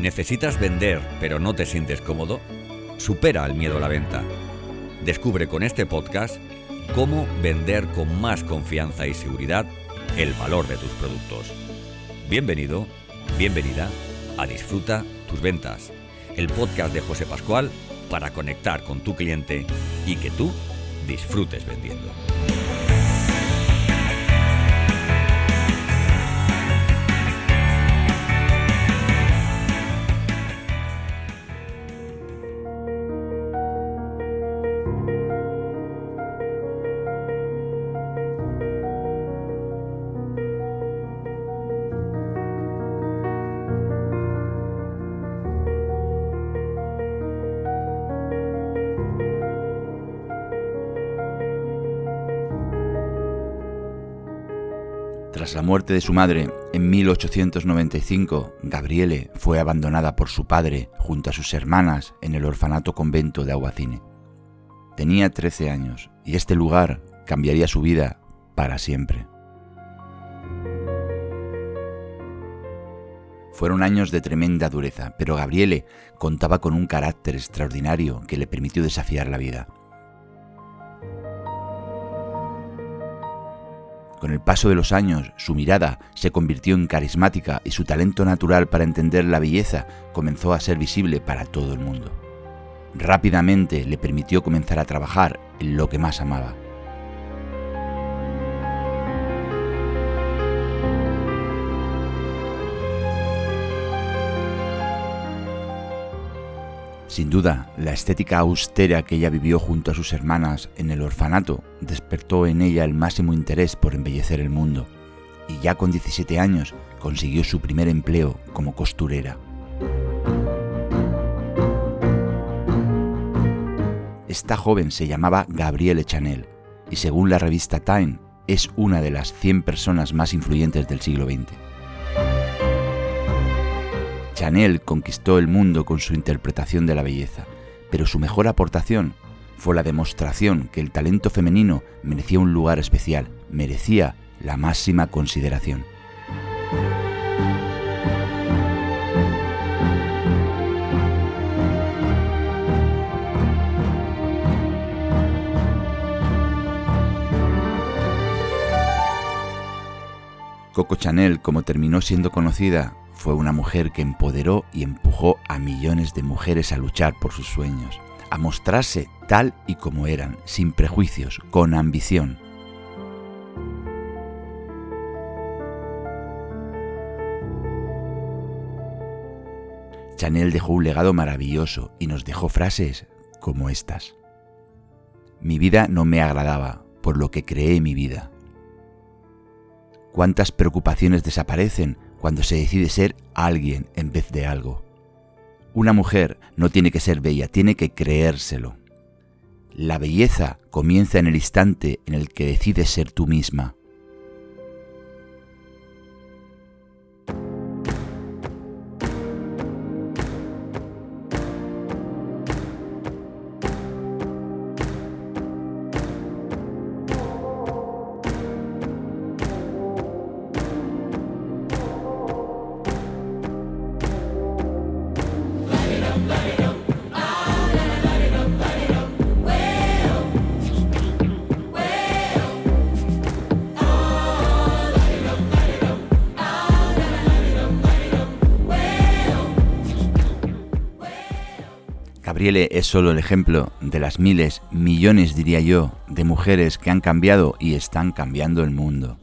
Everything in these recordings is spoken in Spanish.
¿Necesitas vender pero no te sientes cómodo? Supera el miedo a la venta. Descubre con este podcast cómo vender con más confianza y seguridad el valor de tus productos. Bienvenido, bienvenida a Disfruta tus ventas, el podcast de José Pascual para conectar con tu cliente y que tú disfrutes vendiendo. Muerte de su madre en 1895, Gabriele fue abandonada por su padre junto a sus hermanas en el orfanato convento de Aguacine. Tenía 13 años y este lugar cambiaría su vida para siempre. Fueron años de tremenda dureza, pero Gabriele contaba con un carácter extraordinario que le permitió desafiar la vida. Con el paso de los años, su mirada se convirtió en carismática y su talento natural para entender la belleza comenzó a ser visible para todo el mundo. Rápidamente le permitió comenzar a trabajar en lo que más amaba. Sin duda, la estética austera que ella vivió junto a sus hermanas en el orfanato despertó en ella el máximo interés por embellecer el mundo, y ya con 17 años consiguió su primer empleo como costurera. Esta joven se llamaba Gabrielle Chanel y según la revista Time es una de las 100 personas más influyentes del siglo XX. Chanel conquistó el mundo con su interpretación de la belleza, pero su mejor aportación fue la demostración que el talento femenino merecía un lugar especial, merecía la máxima consideración. Coco Chanel, como terminó siendo conocida, fue una mujer que empoderó y empujó a millones de mujeres a luchar por sus sueños, a mostrarse tal y como eran, sin prejuicios, con ambición. Chanel dejó un legado maravilloso y nos dejó frases como estas. Mi vida no me agradaba, por lo que creé mi vida. ¿Cuántas preocupaciones desaparecen cuando se decide ser alguien en vez de algo. Una mujer no tiene que ser bella, tiene que creérselo. La belleza comienza en el instante en el que decides ser tú misma. Gabriele es solo el ejemplo de las miles, millones diría yo, de mujeres que han cambiado y están cambiando el mundo.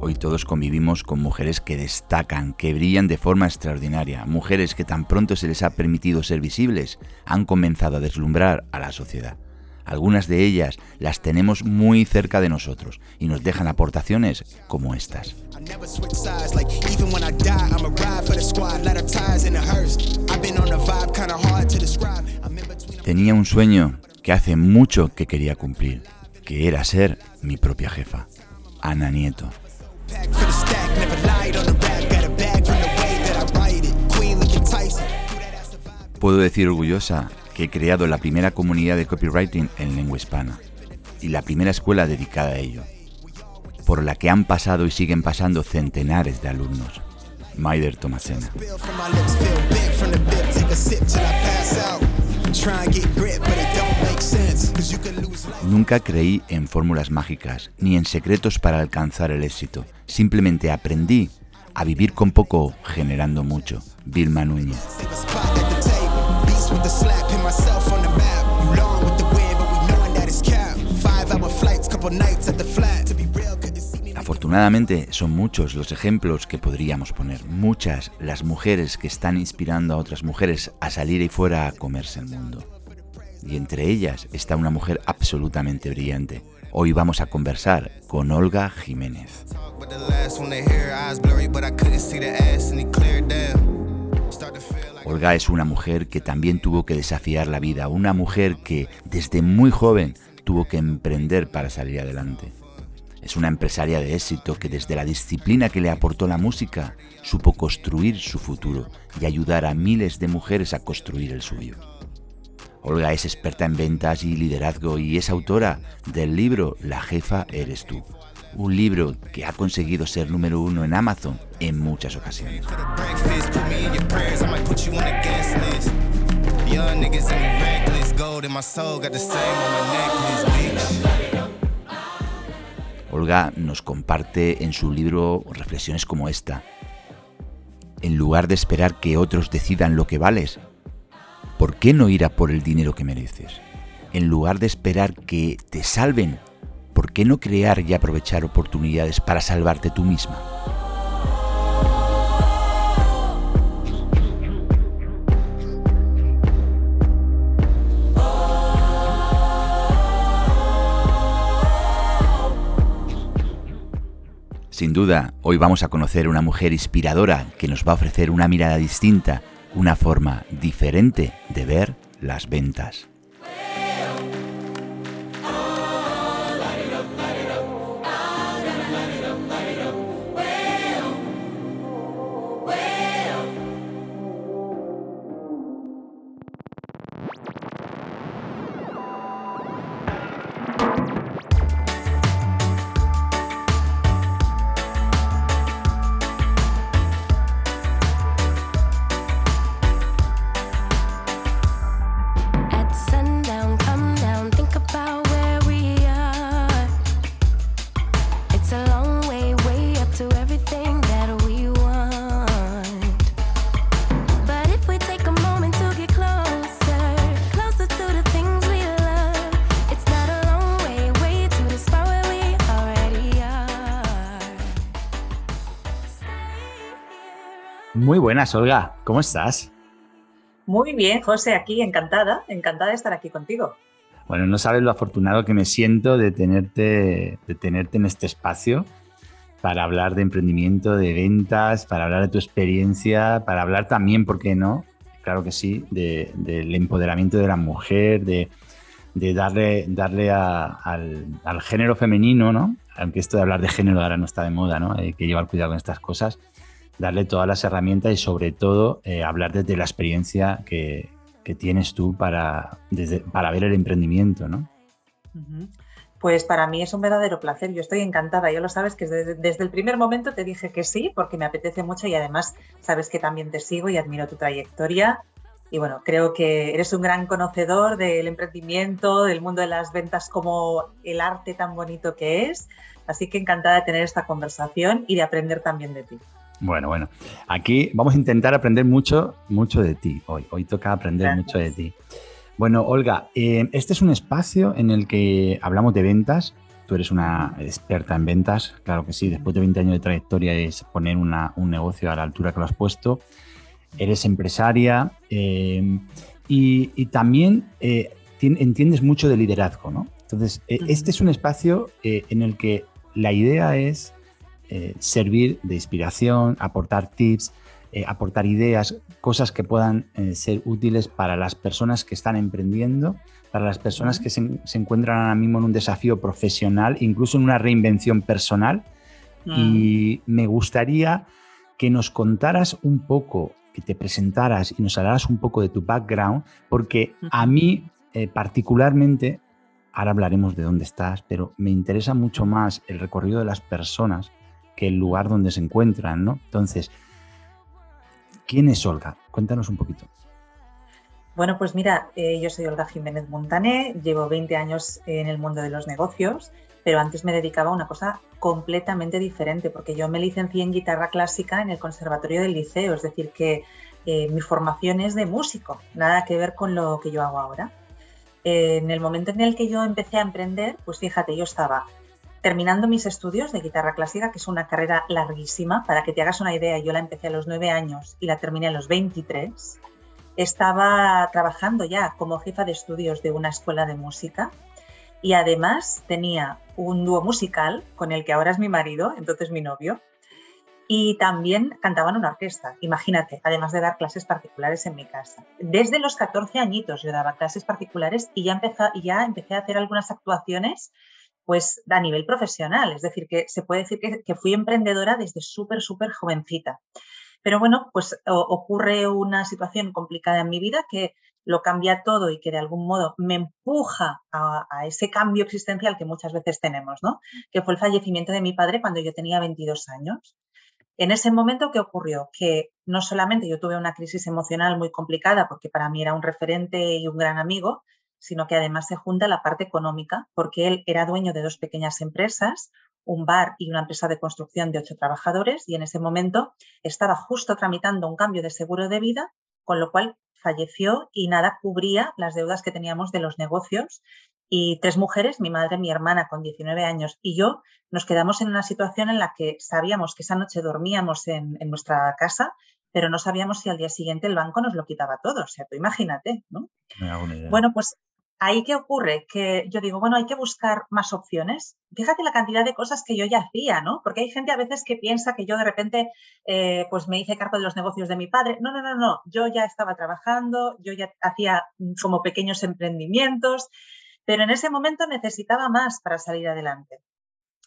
Hoy todos convivimos con mujeres que destacan, que brillan de forma extraordinaria, mujeres que tan pronto se les ha permitido ser visibles, han comenzado a deslumbrar a la sociedad. Algunas de ellas las tenemos muy cerca de nosotros y nos dejan aportaciones como estas. Tenía un sueño que hace mucho que quería cumplir, que era ser mi propia jefa, Ana Nieto. Puedo decir orgullosa que he creado la primera comunidad de copywriting en lengua hispana y la primera escuela dedicada a ello, por la que han pasado y siguen pasando centenares de alumnos. Maider Tomasena. Nunca creí en fórmulas mágicas ni en secretos para alcanzar el éxito. Simplemente aprendí a vivir con poco generando mucho. Vilma Núñez. Afortunadamente son muchos los ejemplos que podríamos poner, muchas las mujeres que están inspirando a otras mujeres a salir y fuera a comerse el mundo. Y entre ellas está una mujer absolutamente brillante. Hoy vamos a conversar con Olga Jiménez. Olga es una mujer que también tuvo que desafiar la vida, una mujer que desde muy joven tuvo que emprender para salir adelante. Es una empresaria de éxito que desde la disciplina que le aportó la música supo construir su futuro y ayudar a miles de mujeres a construir el suyo. Olga es experta en ventas y liderazgo y es autora del libro La jefa eres tú, un libro que ha conseguido ser número uno en Amazon en muchas ocasiones. Olga nos comparte en su libro reflexiones como esta. En lugar de esperar que otros decidan lo que vales, ¿por qué no ir a por el dinero que mereces? En lugar de esperar que te salven, ¿por qué no crear y aprovechar oportunidades para salvarte tú misma? Sin duda, hoy vamos a conocer una mujer inspiradora que nos va a ofrecer una mirada distinta, una forma diferente de ver las ventas. Buenas, Olga. ¿Cómo estás? Muy bien, José, aquí encantada, encantada de estar aquí contigo. Bueno, no sabes lo afortunado que me siento de tenerte, de tenerte en este espacio para hablar de emprendimiento, de ventas, para hablar de tu experiencia, para hablar también, ¿por qué no? Claro que sí, del empoderamiento de la mujer, de, darle, darle al, género femenino, ¿no? Aunque esto de hablar de género ahora no está de moda, ¿no? Hay que llevar cuidado con estas cosas darle todas las herramientas y sobre todo eh, hablar desde la experiencia que, tienes tú para, para ver el emprendimiento, ¿no? Pues para mí es un verdadero placer, yo estoy encantada, ya lo sabes que desde, el primer momento te dije que sí, porque me apetece mucho y además sabes que también te sigo y admiro tu trayectoria y bueno, creo que eres un gran conocedor del emprendimiento, del mundo de las ventas como el arte tan bonito que es, así que encantada de tener esta conversación y de aprender también de ti. Bueno, bueno. Aquí vamos a intentar aprender mucho, mucho de ti hoy. Hoy toca aprender mucho de ti. Bueno, Olga, eh, este es un espacio en el que hablamos de ventas. Tú eres una experta en ventas, claro que sí. Después de 20 años de trayectoria es poner un negocio a la altura que lo has puesto. Eres empresaria eh, y, también eh, entiendes mucho de liderazgo, ¿no? Entonces, este es un espacio en el que la idea es eh, servir de inspiración, aportar tips, eh, aportar ideas, cosas que puedan eh, ser útiles para las personas que están emprendiendo, para las personas que se, encuentran ahora mismo en un desafío profesional, incluso en una reinvención personal. Y me gustaría que nos contaras un poco, que te presentaras y nos hablaras un poco de tu background, porque a mí particularmente, ahora hablaremos de dónde estás, pero me interesa mucho más el recorrido de las personas que el lugar donde se encuentran, ¿no? Entonces, ¿Quién es Olga? Cuéntanos un poquito. Bueno, pues mira, eh, yo soy Olga Jiménez Montané, llevo 20 años en el mundo de los negocios, pero antes me dedicaba a una cosa completamente diferente, porque yo me licencié en guitarra clásica en el Conservatorio del Liceo, es decir, que eh, mi formación es de músico, nada que ver con lo que yo hago ahora. En el momento en el que yo empecé a emprender, pues fíjate, yo estaba terminando mis estudios de guitarra clásica, que es una carrera larguísima, para que te hagas una idea, yo la empecé a los 9 años y la terminé a los 23 estaba trabajando ya como jefa de estudios de una escuela de música y además tenía un dúo musical con el que ahora es mi marido, entonces mi novio, y también cantaba en una orquesta, imagínate, además de dar clases particulares en mi casa. Desde los 14 añitos yo daba clases particulares y ya, empecé, ya empecé a hacer algunas actuaciones pues a nivel profesional, es decir, que se puede decir que, que fui emprendedora desde súper, súper jovencita. Pero bueno, pues ocurre una situación complicada en mi vida que lo cambia todo y que de algún modo me empuja a, ese cambio existencial que muchas veces tenemos, ¿no? Que fue el fallecimiento de mi padre cuando yo tenía 22 años. En ese momento, ¿qué ocurrió? Que no solamente yo tuve una crisis emocional muy complicada, porque para mí era un referente y un gran amigo, sino que además se junta la parte económica, porque él era dueño de dos pequeñas empresas, un bar y una empresa de construcción de ocho trabajadores y en ese momento estaba justo tramitando un cambio de seguro de vida, con lo cual falleció y nada cubría las deudas que teníamos de los negocios. Y tres mujeres, mi madre, mi hermana con 19 años y yo, nos quedamos en una situación en la que sabíamos que esa noche dormíamos en, nuestra casa, pero no sabíamos si al día siguiente el banco nos lo quitaba todo. O sea, tú imagínate, ¿no? Bueno, pues Ahí qué ocurre? Que yo digo, bueno, hay que buscar más opciones. Fíjate la cantidad de cosas que yo ya hacía, ¿no? Porque hay gente a veces que piensa que yo de repente, eh, pues me hice cargo de los negocios de mi padre. No, no, no, no. Yo ya estaba trabajando, yo ya hacía mm, como pequeños emprendimientos, pero en ese momento necesitaba más para salir adelante.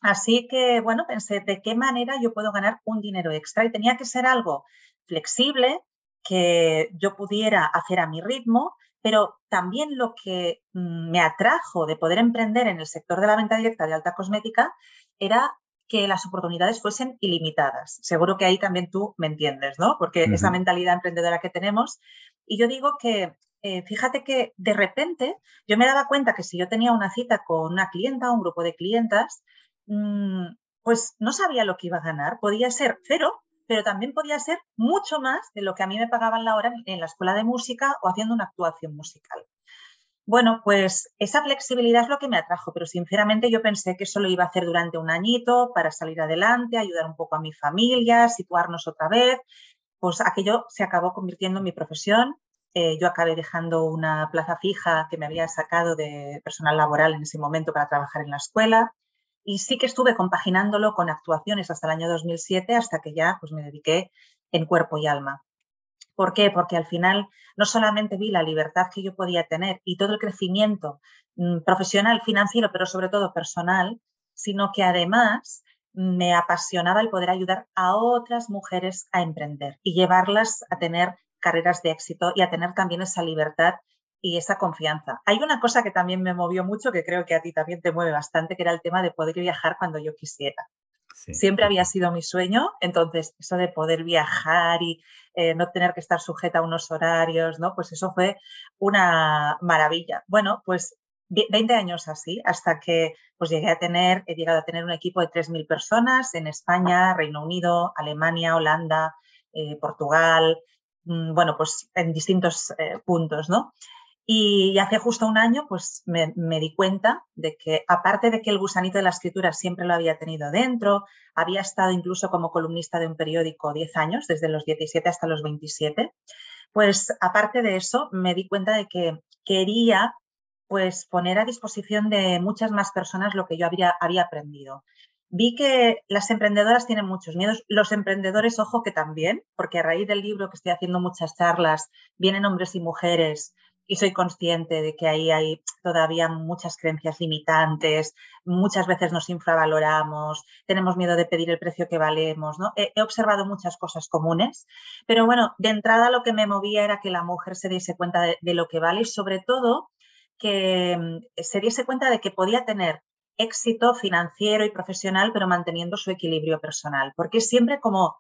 Así que, bueno, pensé de qué manera yo puedo ganar un dinero extra y tenía que ser algo flexible, que yo pudiera hacer a mi ritmo, pero también lo que mm, me atrajo de poder emprender en el sector de la venta directa de alta cosmética era que las oportunidades fuesen ilimitadas. Seguro que ahí también tú me entiendes, ¿no? Porque esa mentalidad emprendedora que tenemos. Y yo digo que, eh, fíjate que de repente yo me daba cuenta que si yo tenía una cita con una clienta o un grupo de clientas, mm, pues no sabía lo que iba a ganar. Podía ser cero pero también podía ser mucho más de lo que a mí me pagaban la hora en la escuela de música o haciendo una actuación musical. Bueno, pues esa flexibilidad es lo que me atrajo, pero sinceramente yo pensé que eso lo iba a hacer durante un añito para salir adelante, ayudar un poco a mi familia, situarnos otra vez. Pues aquello se acabó convirtiendo en mi profesión. Eh, yo acabé dejando una plaza fija que me había sacado de personal laboral en ese momento para trabajar en la escuela y sí que estuve compaginándolo con actuaciones hasta el año 2007, hasta que ya pues, me dediqué en cuerpo y alma. ¿Por qué? Porque al final no solamente vi la libertad que yo podía tener y todo el crecimiento mm, profesional, financiero, pero sobre todo personal, sino que además me apasionaba el poder ayudar a otras mujeres a emprender y llevarlas a tener carreras de éxito y a tener también esa libertad y esa confianza. Hay una cosa que también me movió mucho, que creo que a ti también te mueve bastante, que era el tema de poder viajar cuando yo quisiera. Siempre había sido mi sueño, entonces eso de poder viajar y eh, no tener que estar sujeta a unos horarios, ¿no? Pues eso fue una maravilla. Bueno, pues 20 años así, hasta que pues llegué a tener, he llegado a tener un equipo de 3.000 personas en España, Reino Unido, Alemania, Holanda, eh, Portugal, mm, bueno, pues en distintos eh, puntos, ¿no? Y hace justo un año, pues me, di cuenta de que, aparte de que el gusanito de la escritura siempre lo había tenido dentro, había estado incluso como columnista de un periódico 10 años, desde los 17 hasta los 27, pues aparte de eso, me di cuenta de que quería pues poner a disposición de muchas más personas lo que yo había, había aprendido. Vi que las emprendedoras tienen muchos miedos, los emprendedores, ojo que también, porque a raíz del libro que estoy haciendo muchas charlas, vienen hombres y mujeres y soy consciente de que ahí hay todavía muchas creencias limitantes, muchas veces nos infravaloramos, tenemos miedo de pedir el precio que valemos, ¿no? He, observado muchas cosas comunes, pero bueno, de entrada lo que me movía era que la mujer se diese cuenta de, lo que vale y sobre todo que mm, se diese cuenta de que podía tener éxito financiero y profesional, pero manteniendo su equilibrio personal, porque siempre como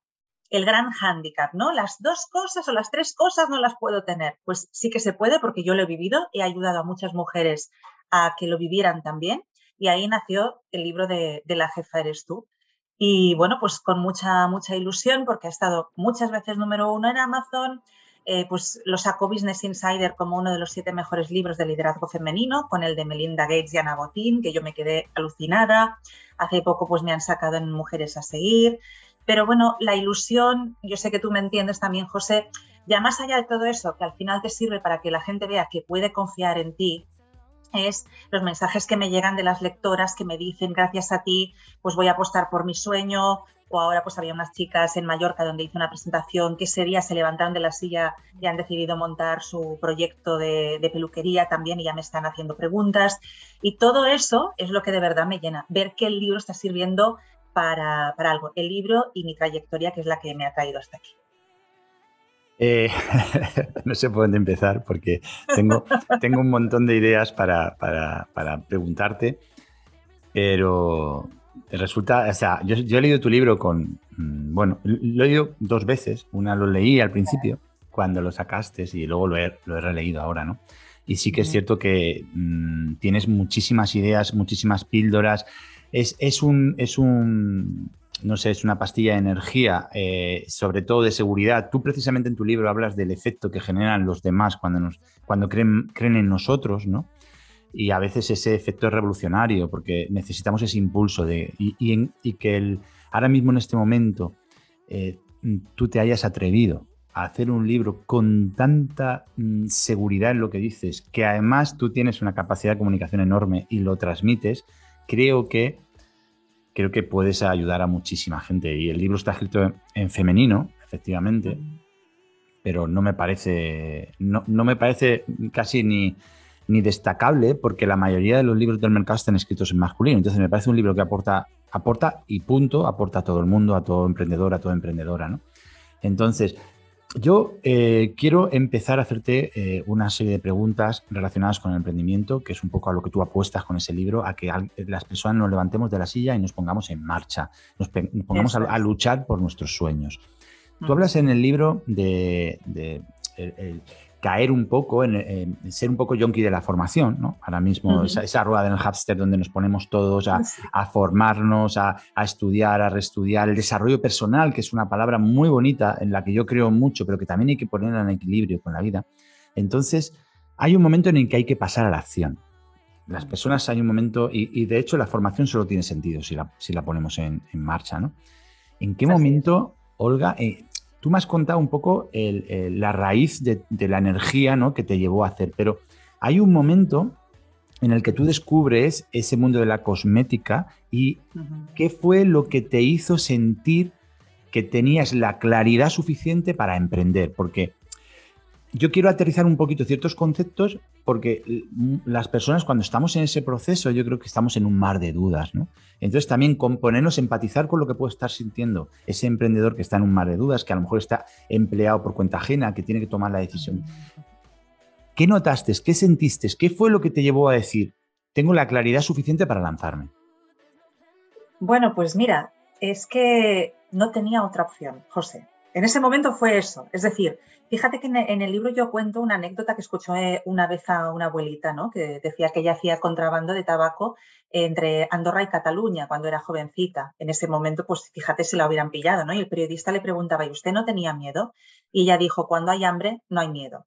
el gran hándicap, ¿no? Las dos cosas o las tres cosas no las puedo tener. Pues sí que se puede porque yo lo he vivido, he ayudado a muchas mujeres a que lo vivieran también y ahí nació el libro de, La jefa eres tú. Y bueno, pues con mucha, mucha ilusión porque ha estado muchas veces número uno en Amazon, eh, pues lo sacó Business Insider como uno de los siete mejores libros de liderazgo femenino, con el de Melinda Gates y Ana Botín, que yo me quedé alucinada. Hace poco pues me han sacado en Mujeres a Seguir. Pero bueno, la ilusión, yo sé que tú me entiendes también, José, ya más allá de todo eso, que al final te sirve para que la gente vea que puede confiar en ti, es los mensajes que me llegan de las lectoras que me dicen, gracias a ti, pues voy a apostar por mi sueño, o ahora pues había unas chicas en Mallorca donde hice una presentación que ese día se levantaron de la silla y han decidido montar su proyecto de, peluquería también y ya me están haciendo preguntas. Y todo eso es lo que de verdad me llena, ver que el libro está sirviendo para, algo, el libro y mi trayectoria, que es la que me ha traído hasta aquí. Eh, no sé por dónde empezar porque tengo, tengo un montón de ideas para, preguntarte, pero resulta, o sea, yo, he leído tu libro con, mm, bueno, lo he leído dos veces, una lo leí al principio cuando lo sacaste y luego lo he, lo he releído ahora, ¿no? Y sí que es cierto que mm, tienes muchísimas ideas, muchísimas píldoras, es, un, es un, no sé, es una pastilla de energía, eh, sobre todo de seguridad. Tú precisamente en tu libro hablas del efecto que generan los demás cuando, nos, cuando creen, creen en nosotros, ¿no? Y a veces ese efecto es revolucionario porque necesitamos ese impulso de, y, que el, ahora mismo en este momento eh, tú te hayas atrevido a hacer un libro con tanta mm, seguridad en lo que dices, que además tú tienes una capacidad de comunicación enorme y lo transmites, creo que creo que puedes ayudar a muchísima gente. Y el libro está escrito en, femenino, efectivamente, pero no me parece, no, me parece casi ni, ni, destacable porque la mayoría de los libros del mercado están escritos en masculino. Entonces me parece un libro que aporta, aporta y punto, aporta a todo el mundo, a todo emprendedor, a toda emprendedora. ¿no? Entonces, yo eh, quiero empezar a hacerte eh, una serie de preguntas relacionadas con el emprendimiento, que es un poco a lo que tú apuestas con ese libro, a que las personas nos levantemos de la silla y nos pongamos en marcha, nos, pongamos a, luchar por nuestros sueños. Tú hablas en el libro de, caer un poco, en, ser un poco yonki de la formación, ¿no? Ahora mismo, esa, rueda del hámster donde nos ponemos todos a, formarnos, a, estudiar, a reestudiar, el desarrollo personal, que es una palabra muy bonita en la que yo creo mucho, pero que también hay que ponerla en equilibrio con la vida. Entonces, hay un momento en el que hay que pasar a la acción. Las personas hay un momento, y, de hecho la formación solo tiene sentido si la, si la ponemos en, marcha, ¿no? ¿En qué momento, Olga, eh, Tú me has contado un poco la raíz de, la energía ¿no? que te llevó a hacer, pero hay un momento en el que tú descubres ese mundo de la cosmética y qué fue lo que te hizo sentir que tenías la claridad suficiente para emprender, porque yo quiero aterrizar un poquito ciertos conceptos porque las personas cuando estamos en ese proceso yo creo que estamos en un mar de dudas, ¿no? Entonces también ponernos, empatizar con lo que puede estar sintiendo ese emprendedor que está en un mar de dudas, que a lo mejor está empleado por cuenta ajena, que tiene que tomar la decisión. ¿Qué notaste? ¿Qué sentiste? ¿Qué fue lo que te llevó a decir, tengo la claridad suficiente para lanzarme? Bueno, pues mira, es que no tenía otra opción, José. En ese momento fue eso. Es decir, fíjate que en el libro yo cuento una anécdota que escuchó una vez a una abuelita, ¿no? Que decía que ella hacía contrabando de tabaco entre Andorra y Cataluña cuando era jovencita. En ese momento, pues fíjate si la hubieran pillado, ¿no? Y el periodista le preguntaba, ¿y usted no tenía miedo? Y ella dijo, cuando hay hambre, no hay miedo.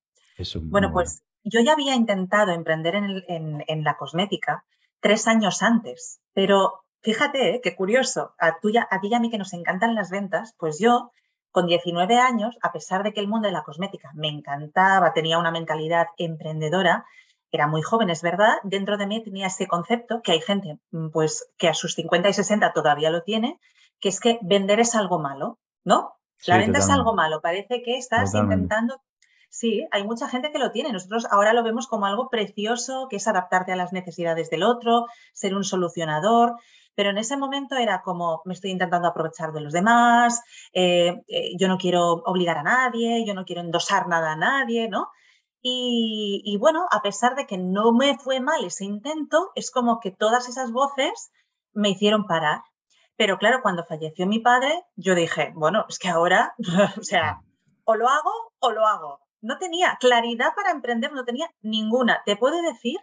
bueno, pues yo ya había intentado emprender en, la cosmética tres años antes, pero fíjate, ¿eh? qué curioso, a, a ti y a mí que nos encantan las ventas, pues yo con 19 años, a pesar de que el mundo de la cosmética me encantaba, tenía una mentalidad emprendedora, era muy joven, es verdad, dentro de mí tenía ese concepto que hay gente mm, pues que a sus 50 y 60 todavía lo tiene, que es que vender es algo malo, ¿no? La venta es algo malo, parece que estás intentando Sí, hay mucha gente que lo tiene. Nosotros ahora lo vemos como algo precioso, que es adaptarte a las necesidades del otro, ser un solucionador pero en ese momento era como me estoy intentando aprovechar de los demás, eh, eh, yo no quiero obligar a nadie, yo no quiero endosar nada a nadie, ¿no? Y, bueno, a pesar de que no me fue mal ese intento, es como que todas esas voces me hicieron parar. Pero claro, cuando falleció mi padre, yo dije, bueno, es que ahora, o sea, o lo hago o lo hago. No tenía claridad para emprender, no tenía ninguna. Te puedo decir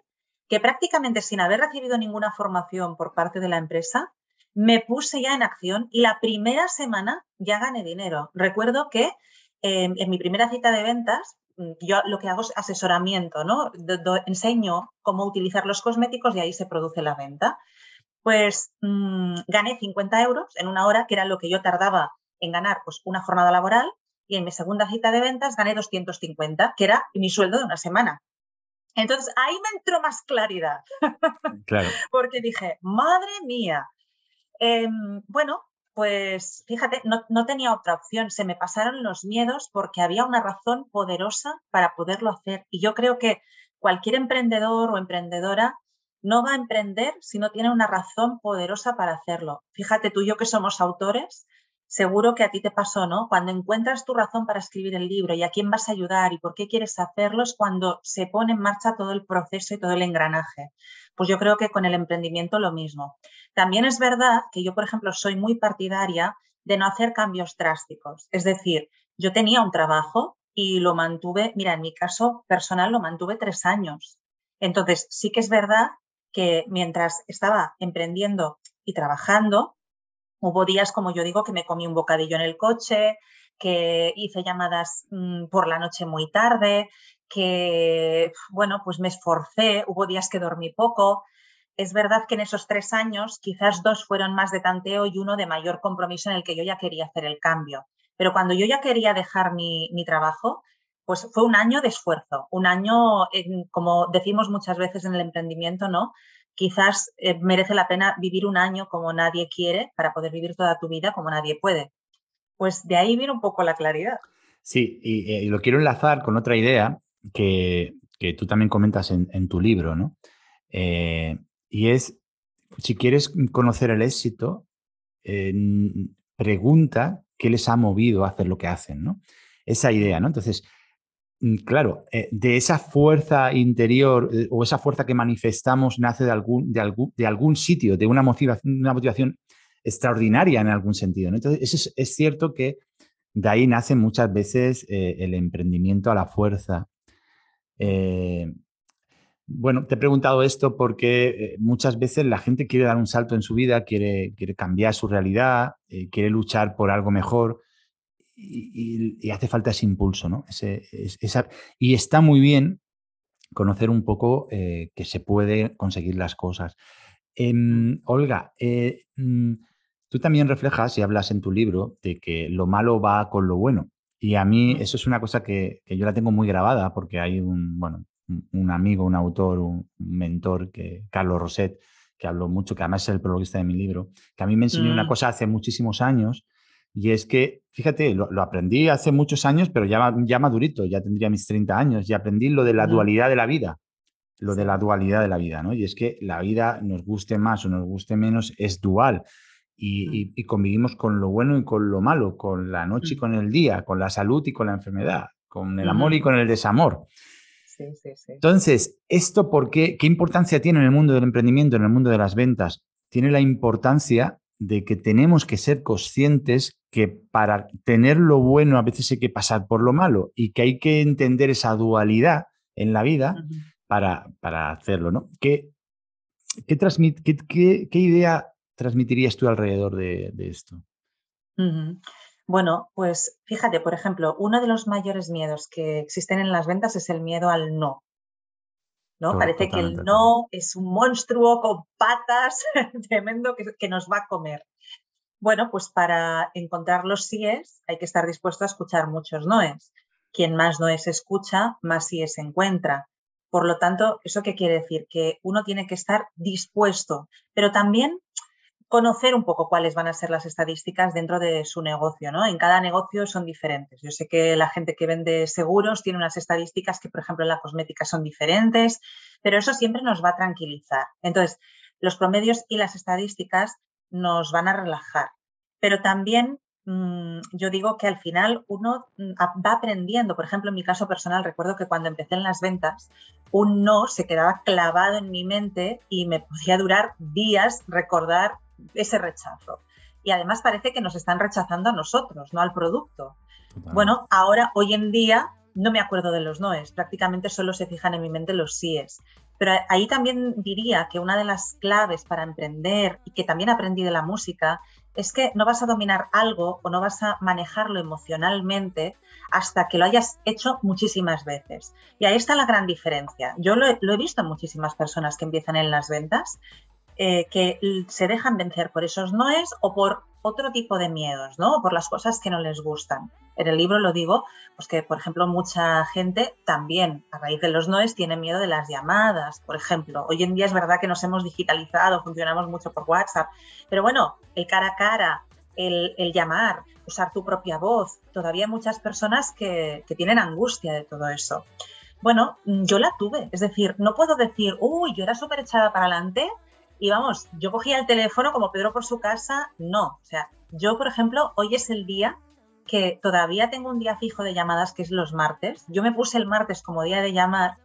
que prácticamente sin haber recibido ninguna formación por parte de la empresa, me puse ya en acción y la primera semana ya gané dinero. Recuerdo que em, en mi primera cita de ventas, mm, yo lo que hago es asesoramiento, ¿no? enseño cómo utilizar los cosméticos y ahí se produce la venta. Pues mm, gané 50 euros en una hora, que era lo que yo tardaba en ganar pues, una jornada laboral, y en mi segunda cita de ventas gané 250, que era mi sueldo de una semana. Entonces ahí me entró más claridad. Claro. Porque dije, madre mía, Em, bueno, pues fíjate, no, tenía otra opción. Se me pasaron los miedos porque había una razón poderosa para poderlo hacer. Y yo creo que cualquier emprendedor o emprendedora no va a emprender si no tiene una razón poderosa para hacerlo. Fíjate tú y yo que somos autores, seguro que a ti te pasó, ¿no? Cuando encuentras tu razón para escribir el libro y a quién vas a ayudar y por qué quieres hacerlo es cuando se pone en marcha todo el proceso y todo el engranaje. Pues yo creo que con el emprendimiento lo mismo. También es verdad que yo, por ejemplo, soy muy partidaria de no hacer cambios drásticos. Es decir, yo tenía un trabajo y lo mantuve, mira, en mi caso personal lo mantuve tres años. Entonces, sí que es verdad que mientras estaba emprendiendo y trabajando, hubo días, como yo digo, que me comí un bocadillo en el coche, que hice llamadas mm, por la noche muy tarde, que, bueno, pues me esforcé, hubo días que dormí poco. Es verdad que en esos tres años quizás dos fueron más de tanteo y uno de mayor compromiso en el que yo ya quería hacer el cambio. Pero cuando yo ya quería dejar mi, trabajo, pues fue un año de esfuerzo, un año, como decimos muchas veces en el emprendimiento, ¿no? Quizás eh, merece la pena vivir un año como nadie quiere para poder vivir toda tu vida como nadie puede. Pues de ahí viene un poco la claridad. Sí, y, eh, lo quiero enlazar con otra idea que, tú también comentas en, tu libro, ¿no? Eh, y es, si quieres conocer el éxito, pregunta qué les ha movido a hacer lo que hacen, ¿no? Esa idea, ¿no? Entonces, claro, eh, de esa fuerza interior eh, o esa fuerza que manifestamos nace de algún, de algún, de algún sitio, de una motivación, una motivación extraordinaria en algún sentido. Entonces, es, cierto que de ahí nace muchas veces el emprendimiento a la fuerza, eh, bueno, te he preguntado esto porque eh, muchas veces la gente quiere dar un salto en su vida, quiere, quiere cambiar su realidad, eh, quiere luchar por algo mejor y, hace falta ese impulso, ¿no? y está muy bien conocer un poco que se puede conseguir las cosas. Em, Olga, mm, tú también reflejas y hablas en tu libro de que lo malo va con lo bueno. Y a mí eso es una cosa que, yo la tengo muy grabada porque hay un, bueno, un amigo, un autor, un, mentor, que, Carlos Roset, que habló mucho, que además es el prologuista de mi libro, que a mí me enseñó una mm. cosa hace muchísimos años y es que, fíjate, lo, aprendí hace muchos años, pero ya, ya madurito, ya tendría mis 30 años y aprendí lo de la dualidad de la vida, lo de la dualidad de la vida, ¿no? Y es que la vida, nos guste más o nos guste menos, es dual. Mm. y, convivimos con lo bueno y con lo malo, con la noche y mm. con el día, con la salud y con la enfermedad, con el amor y con el desamor. Sí, sí, sí. Entonces, ¿esto por qué? ¿Qué importancia tiene en el mundo del emprendimiento, en el mundo de las ventas? Tiene la importancia de que tenemos que ser conscientes que para tener lo bueno a veces hay que pasar por lo malo y que hay que entender esa dualidad en la vida para, para, hacerlo, ¿no? ¿Qué, qué, qué, qué idea transmitirías tú alrededor de, esto? Bueno, pues fíjate, por ejemplo, uno de los mayores miedos que existen en las ventas es el miedo al no. ¿no? Parece que el no es un monstruo con patas tremendo que, que, nos va a comer. Bueno, pues para encontrar los síes hay que estar dispuesto a escuchar muchos noes. Quien más noes escucha, más síes encuentra. Por lo tanto, ¿eso qué quiere decir? Que uno tiene que estar dispuesto, pero también conocer un poco cuáles van a ser las estadísticas dentro de su negocio, ¿no? En cada negocio son diferentes. Yo sé que la gente que vende seguros tiene unas estadísticas que, por ejemplo, en la cosmética son diferentes, pero eso siempre nos va a tranquilizar. Entonces, los promedios y las estadísticas nos van a relajar, pero también mm, yo digo que al final uno mm, va aprendiendo. Por ejemplo, en mi caso personal, recuerdo que cuando empecé en las ventas, un no se quedaba clavado en mi mente y me podía durar días recordar ese rechazo. y además parece que nos están rechazando a nosotros, no al producto. Bueno, ahora, hoy en día, no me acuerdo de los noes, prácticamente solo se fijan en mi mente los síes. Pero ahí también diría que una de las claves para emprender y que también aprendí de la música es que no vas a dominar algo o no vas a manejarlo emocionalmente hasta que lo hayas hecho muchísimas veces. Y ahí está la gran diferencia. Yo lo he, visto en muchísimas personas que empiezan en las ventas, eh, que se dejan vencer por esos noes o por otro tipo de miedos, ¿no? Por las cosas que no les gustan. En el libro lo digo, pues que, por ejemplo, mucha gente también, a raíz de los noes, tiene miedo de las llamadas, por ejemplo. Hoy en día es verdad que nos hemos digitalizado, funcionamos mucho por WhatsApp, pero bueno, el cara a cara, el, llamar, usar tu propia voz, todavía muchas personas que, que tienen angustia de todo eso. Bueno, yo la tuve, es decir, no puedo decir, uy, yo era súper echada para adelante y vamos, yo cogía el teléfono como Pedro por su casa, no. O sea, yo, por ejemplo, hoy es el día que todavía tengo un día fijo de llamadas, que es los martes. Yo me puse el martes como día de llamar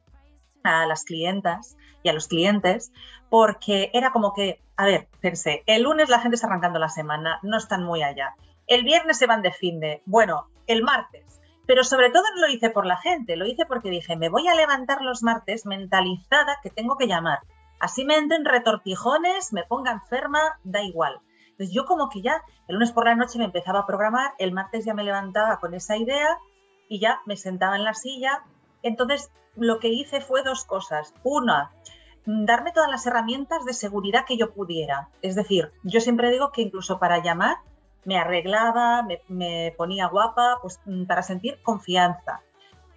a las clientas y a los clientes, porque era como que, a ver, pensé, el lunes la gente está arrancando la semana, no están muy allá. El viernes se van de fin de, bueno, el martes. Pero sobre todo no lo hice por la gente, lo hice porque dije, me voy a levantar los martes mentalizada que tengo que llamar Así me entren retortijones, me ponga enferma, da igual. Entonces yo como que ya el lunes por la noche me empezaba a programar, el martes ya me levantaba con esa idea y ya me sentaba en la silla. Entonces lo que hice fue dos cosas. Una, darme todas las herramientas de seguridad que yo pudiera. Es decir, yo siempre digo que incluso para llamar me arreglaba, me, me ponía guapa, pues para sentir confianza.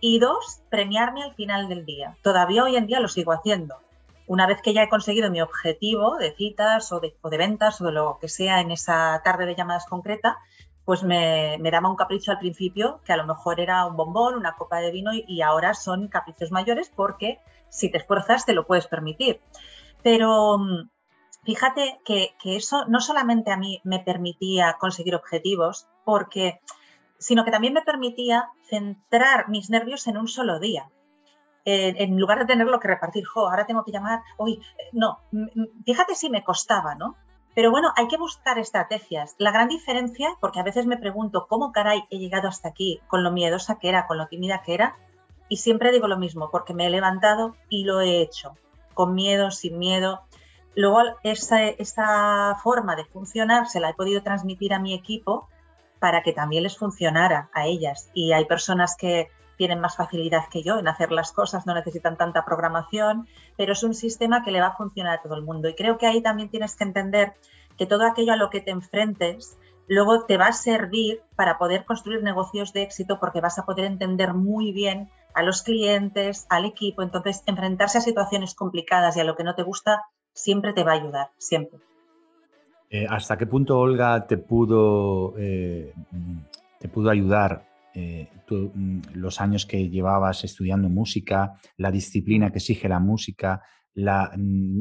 Y dos, premiarme al final del día. Todavía hoy en día lo sigo haciendo una vez que ya he conseguido mi objetivo de citas o de, ventas o de lo que sea en esa tarde de llamadas concreta, pues me, daba un capricho al principio que a lo mejor era un bombón, una copa de vino y, ahora son caprichos mayores porque si te esfuerzas te lo puedes permitir. Pero mm, fíjate que, que eso no solamente a mí me permitía conseguir objetivos, porque, sino que también me permitía centrar mis nervios en un solo día en lugar de tenerlo que repartir, jo, ahora tengo que llamar, hoy, no, fíjate si me costaba, ¿no? Pero bueno, hay que buscar estrategias. La gran diferencia, porque a veces me pregunto cómo caray he llegado hasta aquí, con lo miedosa que era, con lo tímida que era, y siempre digo lo mismo, porque me he levantado y lo he hecho, con miedo, sin miedo. Luego, esa, esta forma de funcionar se la he podido transmitir a mi equipo para que también les funcionara a ellas. Y hay personas que tienen más facilidad que yo en hacer las cosas, no necesitan tanta programación, pero es un sistema que le va a funcionar a todo el mundo. Y creo que ahí también tienes que entender que todo aquello a lo que te enfrentes luego te va a servir para poder construir negocios de éxito porque vas a poder entender muy bien a los clientes, al equipo. Entonces, enfrentarse a situaciones complicadas y a lo que no te gusta siempre te va a ayudar, siempre. Eh, ¿Hasta qué punto Olga te pudo, eh, te pudo ayudar eh, mm, los años que llevabas estudiando música, la disciplina que exige la música, la, mm,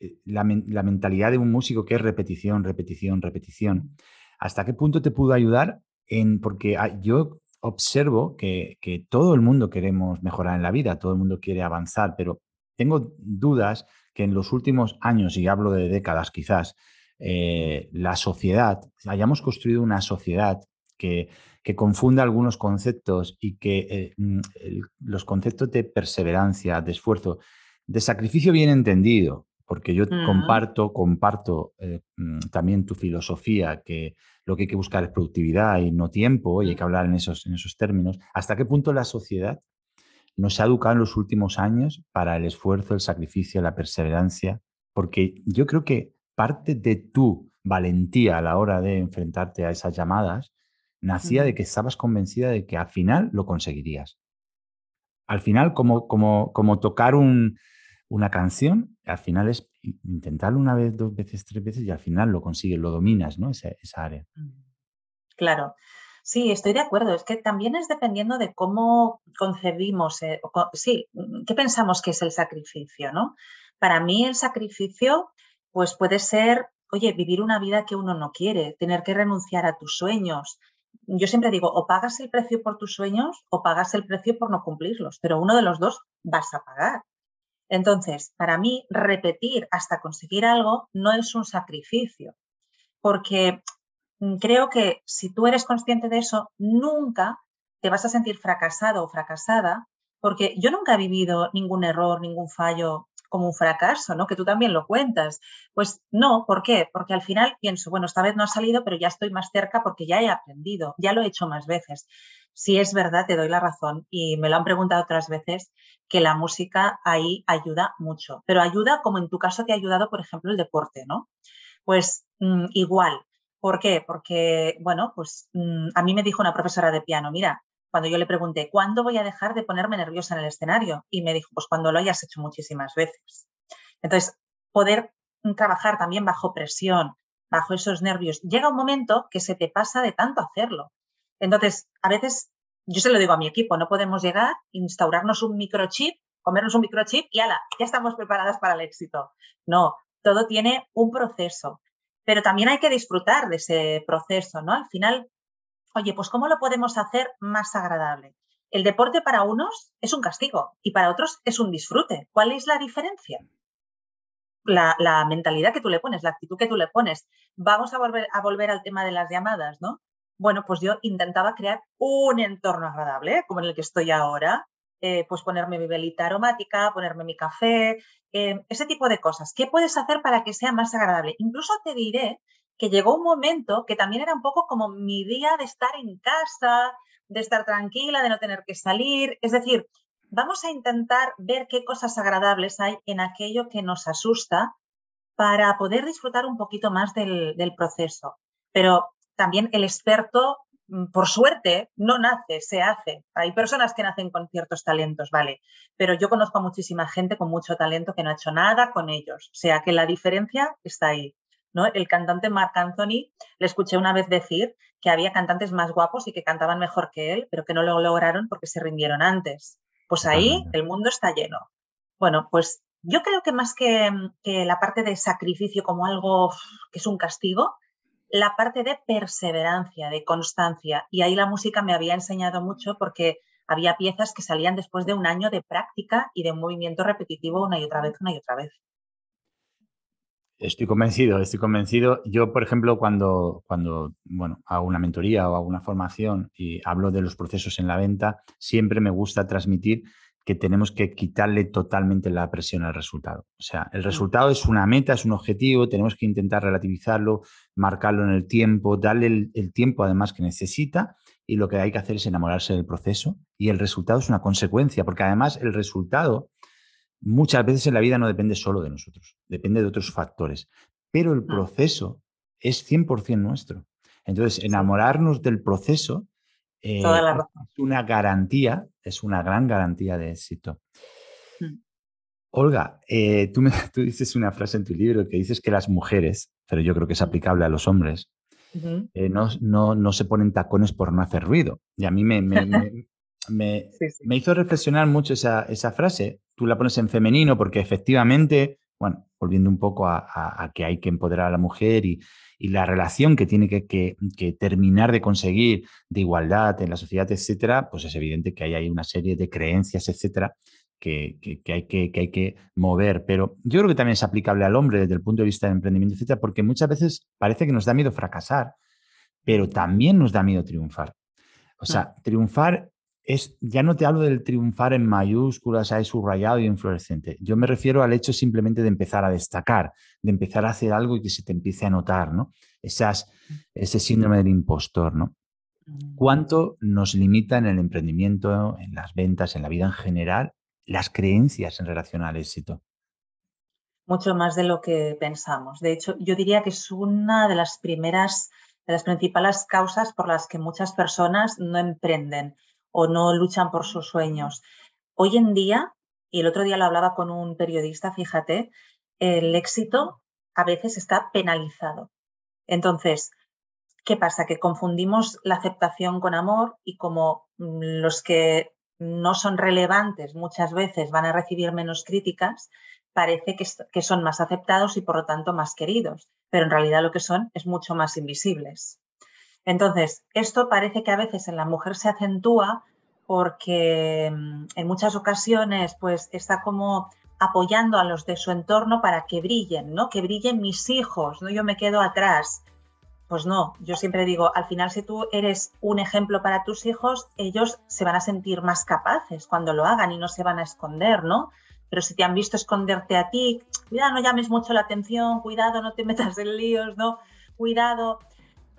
eh, la, mentalidad de un músico que es repetición, repetición, repetición. ¿Hasta qué punto te pudo ayudar? En, porque yo observo que, todo el mundo queremos mejorar en la vida, todo el mundo quiere avanzar, pero tengo dudas que en los últimos años, y hablo de décadas quizás, eh, la sociedad, hayamos construido una sociedad que, que confunda algunos conceptos y que eh, mm, los conceptos de perseverancia, de esfuerzo, de sacrificio bien entendido, porque yo mm. comparto, comparto eh, mm, también tu filosofía, que lo que hay que buscar es productividad y no tiempo, y hay que hablar en esos, en esos términos. ¿Hasta qué punto la sociedad nos ha educado en los últimos años para el esfuerzo, el sacrificio, la perseverancia? Porque yo creo que parte de tu valentía a la hora de enfrentarte a esas llamadas nacía de que estabas convencida de que al final lo conseguirías. Al final, como, como, como tocar una canción, al final es intentarlo una vez, dos veces, tres veces y al final lo consigues, lo dominas, ¿no? Esa, área. Claro. Sí, estoy de acuerdo. Es que también es dependiendo de cómo concebimos, eh, sí, qué pensamos que es el sacrificio, ¿no? Para mí el sacrificio, pues puede ser, oye, vivir una vida que uno no quiere, tener que renunciar a tus sueños, yo siempre digo, o pagas el precio por tus sueños o pagas el precio por no cumplirlos, pero uno de los dos vas a pagar. Entonces, para mí, repetir hasta conseguir algo no es un sacrificio, porque mm, creo que si tú eres consciente de eso, nunca te vas a sentir fracasado o fracasada, porque yo nunca he vivido ningún error, ningún fallo como un fracaso, ¿no? Que tú también lo cuentas. Pues no, ¿por qué? Porque al final pienso, bueno, esta vez no ha salido, pero ya estoy más cerca porque ya he aprendido, ya lo he hecho más veces. Si es verdad, te doy la razón y me lo han preguntado otras veces que la música ahí ayuda mucho, pero ayuda como en tu caso te ha ayudado, por ejemplo, el deporte, ¿no? Pues mm, igual. ¿Por qué? Porque, bueno, pues mm, a mí me dijo una profesora de piano, mira, cuando yo le pregunté, ¿cuándo voy a dejar de ponerme nerviosa en el escenario? Y me dijo, pues cuando lo hayas hecho muchísimas veces. Entonces, poder trabajar también bajo presión, bajo esos nervios, llega un momento que se te pasa de tanto hacerlo. Entonces, a veces, yo se lo digo a mi equipo, no podemos llegar, instaurarnos un microchip, comernos un microchip y ala, ya estamos preparadas para el éxito. No, todo tiene un proceso, pero también hay que disfrutar de ese proceso, ¿no? Al final, oye, pues ¿cómo lo podemos hacer más agradable? El deporte para unos es un castigo y para otros es un disfrute. ¿Cuál es la diferencia? La, mentalidad que tú le pones, la actitud que tú le pones. Vamos a volver, a volver al tema de las llamadas, ¿no? Bueno, pues yo intentaba crear un entorno agradable, como en el que estoy ahora, eh, pues ponerme mi velita aromática, ponerme mi café, eh, ese tipo de cosas. ¿Qué puedes hacer para que sea más agradable? Incluso te diré que llegó un momento que también era un poco como mi día de estar en casa, de estar tranquila, de no tener que salir. Es decir, vamos a intentar ver qué cosas agradables hay en aquello que nos asusta para poder disfrutar un poquito más del, proceso. Pero también el experto, mm, por suerte, no nace, se hace. Hay personas que nacen con ciertos talentos, vale, pero yo conozco a muchísima gente con mucho talento que no ha hecho nada con ellos. O sea que la diferencia está ahí. El cantante Mark Anthony, le escuché una vez decir que había cantantes más guapos y que cantaban mejor que él, pero que no lo lograron porque se rindieron antes. Pues ahí el mundo está lleno. Bueno, pues yo creo que más que, que la parte de sacrificio como algo que es un castigo, la parte de perseverancia, de constancia. Y ahí la música me había enseñado mucho porque había piezas que salían después de un año de práctica y de un movimiento repetitivo una y otra vez, una y otra vez. Estoy convencido, estoy convencido. Yo, por ejemplo, cuando, cuando bueno, hago una mentoría o hago una formación y hablo de los procesos en la venta, siempre me gusta transmitir que tenemos que quitarle totalmente la presión al resultado. O sea, el mm. resultado es una meta, es un objetivo, tenemos que intentar relativizarlo, marcarlo en el tiempo, darle el, el tiempo además que necesita y lo que hay que hacer es enamorarse del proceso y el resultado es una consecuencia, porque además el resultado muchas veces en la vida no depende solo de nosotros, depende de otros factores, pero el mm. proceso es 100% nuestro. Entonces, enamorarnos del proceso eh, es una garantía, es una gran garantía de éxito. Mm. Olga, eh, tú, me, tú, dices una frase en tu libro que dices que las mujeres, pero yo creo que es aplicable a los hombres, eh, no, no, no, se ponen tacones por no hacer ruido. Y a mí me, me, hizo reflexionar mucho esa, esa, frase. Tú la pones en femenino porque efectivamente, bueno, volviendo un poco a, que hay que empoderar a la mujer y, y la relación que tiene que, que, terminar de conseguir de igualdad en la sociedad, etcétera, pues es evidente que hay, una serie de creencias, etcétera, que, que, hay que, que hay que mover. Pero yo creo que también es aplicable al hombre desde el punto de vista del emprendimiento, etcétera, porque muchas veces parece que nos da miedo fracasar, pero también nos da miedo triunfar. O sea, triunfar es, ya no te hablo del triunfar en mayúsculas, ahí subrayado y inflorescente. Yo me refiero al hecho simplemente de empezar a destacar, de empezar a hacer algo y que se te empiece a notar, ¿no? Esas, ese síndrome del impostor, ¿no? Mm. ¿Cuánto nos limita en el emprendimiento, en las ventas, en la vida en general, las creencias en relación al éxito? Mucho más de lo que pensamos. De hecho, yo diría que es una de las primeras, de las principales causas por las que muchas personas no emprenden o no luchan por sus sueños. Hoy en día, y el otro día lo hablaba con un periodista, fíjate, el éxito a veces está penalizado. Entonces, ¿qué pasa? Que confundimos la aceptación con amor y como mm, los que no son relevantes muchas veces van a recibir menos críticas, parece que, que, son más aceptados y por lo tanto más queridos, pero en realidad lo que son es mucho más invisibles. Entonces, esto parece que a veces en la mujer se acentúa porque mm, en muchas ocasiones pues está como apoyando a los de su entorno para que brillen, ¿no? Que brillen mis hijos, ¿no? Yo me quedo atrás. pues no, yo siempre digo, al final si tú eres un ejemplo para tus hijos, ellos se van a sentir más capaces cuando lo hagan y no se van a esconder, ¿no? Pero si te han visto esconderte a ti, cuidado, no llames mucho la atención, cuidado, no te metas en líos, ¿no? Cuidado.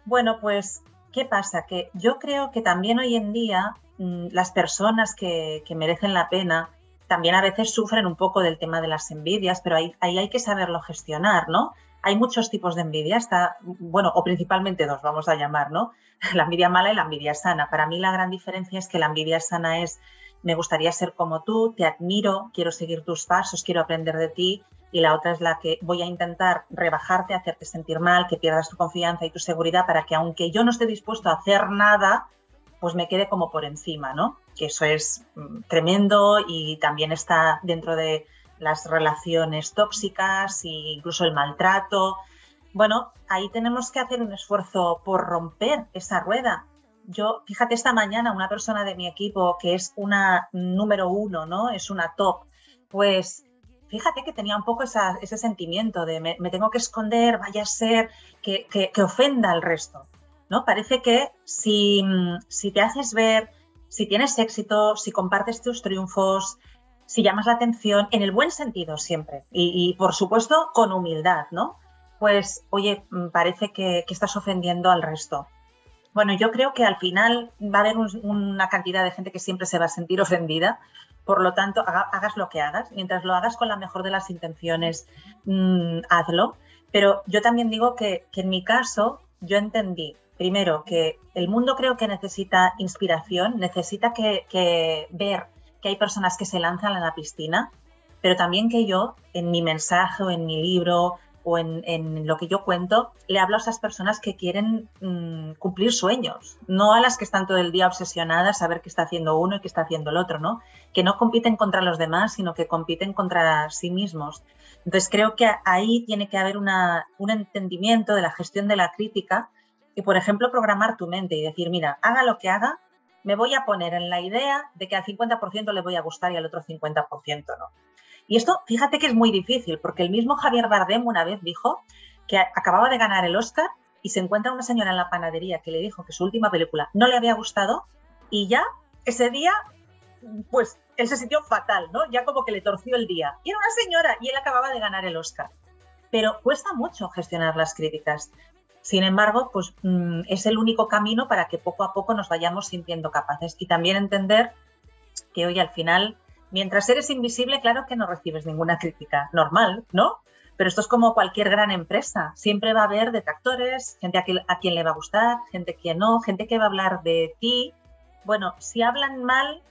Bueno, pues, ¿qué pasa? Que yo creo que también hoy en día mm, las personas que, merecen la pena también a veces sufren un poco del tema de las envidias, pero ahí, ahí hay que saberlo gestionar, ¿no? hay muchos tipos de envidia, está, bueno, o principalmente dos, vamos a llamar, ¿no? La envidia mala y la envidia sana. Para mí la gran diferencia es que la envidia sana es, me gustaría ser como tú, te admiro, quiero seguir tus pasos, quiero aprender de ti, y la otra es la que voy a intentar rebajarte, hacerte sentir mal, que pierdas tu confianza y tu seguridad para que aunque yo no esté dispuesto a hacer nada, pues me quede como por encima, ¿no? Que eso es mm, tremendo y también está dentro de las relaciones tóxicas e incluso el maltrato. Bueno, ahí tenemos que hacer un esfuerzo por romper esa rueda. Yo, fíjate, esta mañana una persona de mi equipo que es una número uno, ¿no? Es una top, pues fíjate que tenía un poco ese sentimiento de me, tengo que esconder, vaya a ser que, ofenda al resto, ¿no? Parece que si, si te haces ver, si tienes éxito, si compartes tus triunfos, si llamas la atención, en el buen sentido siempre, y, por supuesto con humildad, ¿no? Pues, oye, mm, parece que, estás ofendiendo al resto. Bueno, yo creo que al final va a haber una cantidad de gente que siempre se va a sentir ofendida, por lo tanto, hagas lo que hagas, mientras lo hagas con la mejor de las intenciones, mm, hazlo. Pero yo también digo que, en mi caso, yo entendí, primero, que el mundo creo que necesita inspiración, necesita que, que ver que hay personas que se lanzan a la piscina, pero también que yo, en mi mensaje o en mi libro o en, lo que yo cuento, le hablo a esas personas que quieren mm, cumplir sueños, no a las que están todo el día obsesionadas a ver qué está haciendo uno y qué está haciendo el otro, ¿no? Que no compiten contra los demás, sino que compiten contra sí mismos. Entonces creo que ahí tiene que haber una, un entendimiento de la gestión de la crítica y, por ejemplo, programar tu mente y decir, mira, haga lo que haga, me voy a poner en la idea de que al 50% le voy a gustar y al otro 50% no. Y esto, fíjate que es muy difícil, porque el mismo Javier Bardem una vez dijo que acababa de ganar el Oscar y se encuentra una señora en la panadería que le dijo que su última película no le había gustado y ya ese día, pues él se sintió fatal, ¿no? Ya como que le torció el día. Y era una señora y él acababa de ganar el Oscar. Pero cuesta mucho gestionar las críticas. Sin embargo, pues mm, es el único camino para que poco a poco nos vayamos sintiendo capaces y también entender que hoy al final, mientras eres invisible, claro que no recibes ninguna crítica normal, ¿no? Pero esto es como cualquier gran empresa. Siempre va a haber detractores, gente a quien, le va a gustar, gente que no, gente que va a hablar de ti. Bueno, si hablan mal,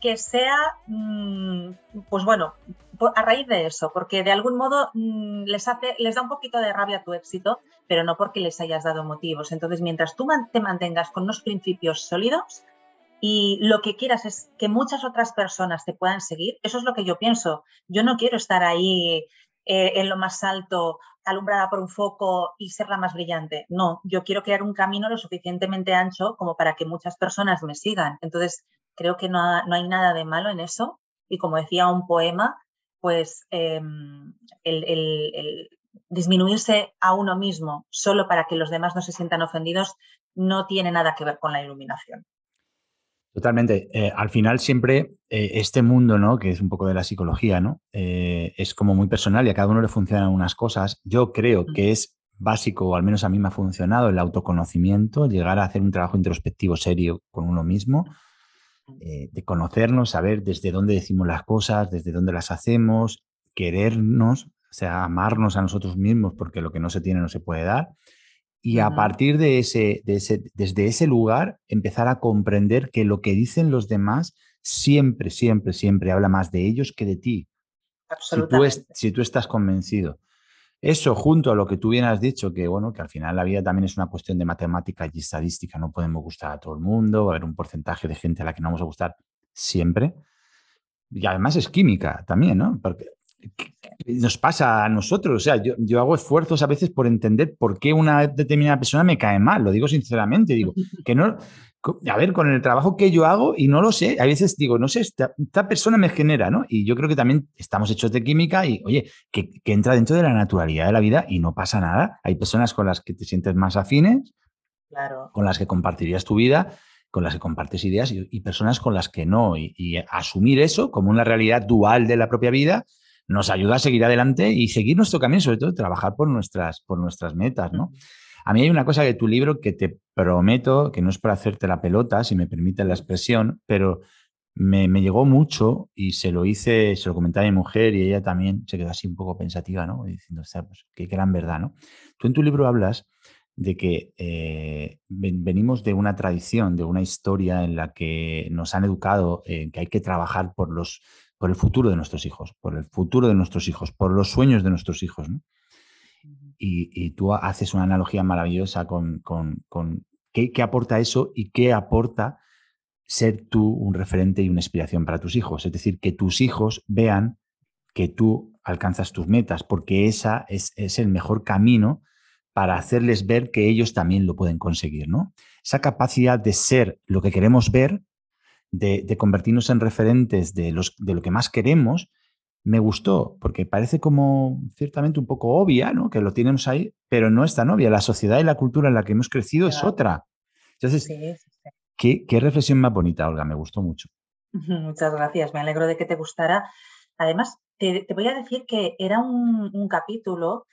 que sea, mm, pues bueno, a raíz de eso, porque de algún modo mm, les, les da un poquito de rabia tu éxito, pero no porque les hayas dado motivos. Entonces, mientras tú te mantengas con unos principios sólidos y lo que quieras es que muchas otras personas te puedan seguir, eso es lo que yo pienso. Yo no quiero estar ahí eh, en lo más alto, alumbrada por un foco y ser la más brillante. No, yo quiero crear un camino lo suficientemente ancho como para que muchas personas me sigan. Entonces, creo que no hay nada de malo en eso. Y como decía un poema, pues em, el, disminuirse a uno mismo solo para que los demás no se sientan ofendidos no tiene nada que ver con la iluminación. Totalmente. Eh, al final siempre eh, este mundo, ¿no? Que es un poco de la psicología, ¿no? Eh, es como muy personal y a cada uno le funcionan unas cosas. Yo creo que es básico, o al menos a mí me ha funcionado, el autoconocimiento, llegar a hacer un trabajo introspectivo serio con uno mismo, de conocernos, saber desde dónde decimos las cosas, desde dónde las hacemos, querernos, o sea, amarnos a nosotros mismos, porque lo que no se tiene no se puede dar. Y a partir de ese, desde ese lugar, empezar a comprender que lo que dicen los demás siempre, siempre, siempre habla más de ellos que de ti. si tú estás convencido. Eso junto a lo que tú bien has dicho, que bueno, que al final la vida también es una cuestión de matemática y estadística, no podemos gustar a todo el mundo, va a haber un porcentaje de gente a la que no vamos a gustar siempre. Y además es química también, ¿no? Porque nos pasa a nosotros, o sea, yo, yo hago esfuerzos a veces por entender por qué una determinada persona me cae mal, lo digo sinceramente, digo, que no, a ver, con el trabajo que yo hago y no lo sé, a veces digo, no sé, esta, persona me genera, ¿no? Y yo creo que también estamos hechos de química y, oye, que, entra dentro de la naturalidad de la vida y no pasa nada. Hay personas con las que te sientes más afines, claro. con las que compartirías tu vida, con las que compartes ideas y, personas con las que no. Y, asumir eso como una realidad dual de la propia vida nos ayuda a seguir adelante y seguir nuestro camino, sobre todo trabajar por nuestras, por nuestras metas, ¿no? A mí hay una cosa de tu libro que te prometo, que no es para hacerte la pelota, si me permite la expresión, pero me, llegó mucho y se lo hice, se lo comenté a mi mujer y ella también se quedó así un poco pensativa, ¿no? Diciendo, pues, qué gran verdad, ¿no? Tú en tu libro hablas de que eh, venimos de una tradición, de una historia en la que nos han educado en que hay que trabajar por, los, por el futuro de nuestros hijos, por el futuro de nuestros hijos, por los sueños de nuestros hijos. ¿no? y, tú haces una analogía maravillosa con, qué, aporta eso y qué aporta ser tú un referente y una inspiración para tus hijos. Es decir, que tus hijos vean que tú alcanzas tus metas, porque esa es, el mejor camino para hacerles ver que ellos también lo pueden conseguir, ¿no? Esa capacidad de ser lo que queremos ver, de, de convertirnos en referentes de, los, de lo que más queremos, me gustó, porque parece como ciertamente un poco obvia, ¿no? Que lo tenemos ahí, pero no es tan obvia. La sociedad y la cultura en la que hemos crecido es otra. Entonces, ¿qué, reflexión más bonita, Olga, me gustó mucho. Muchas gracias, me alegro de que te gustara. Además, te, voy a decir que era un, capítulo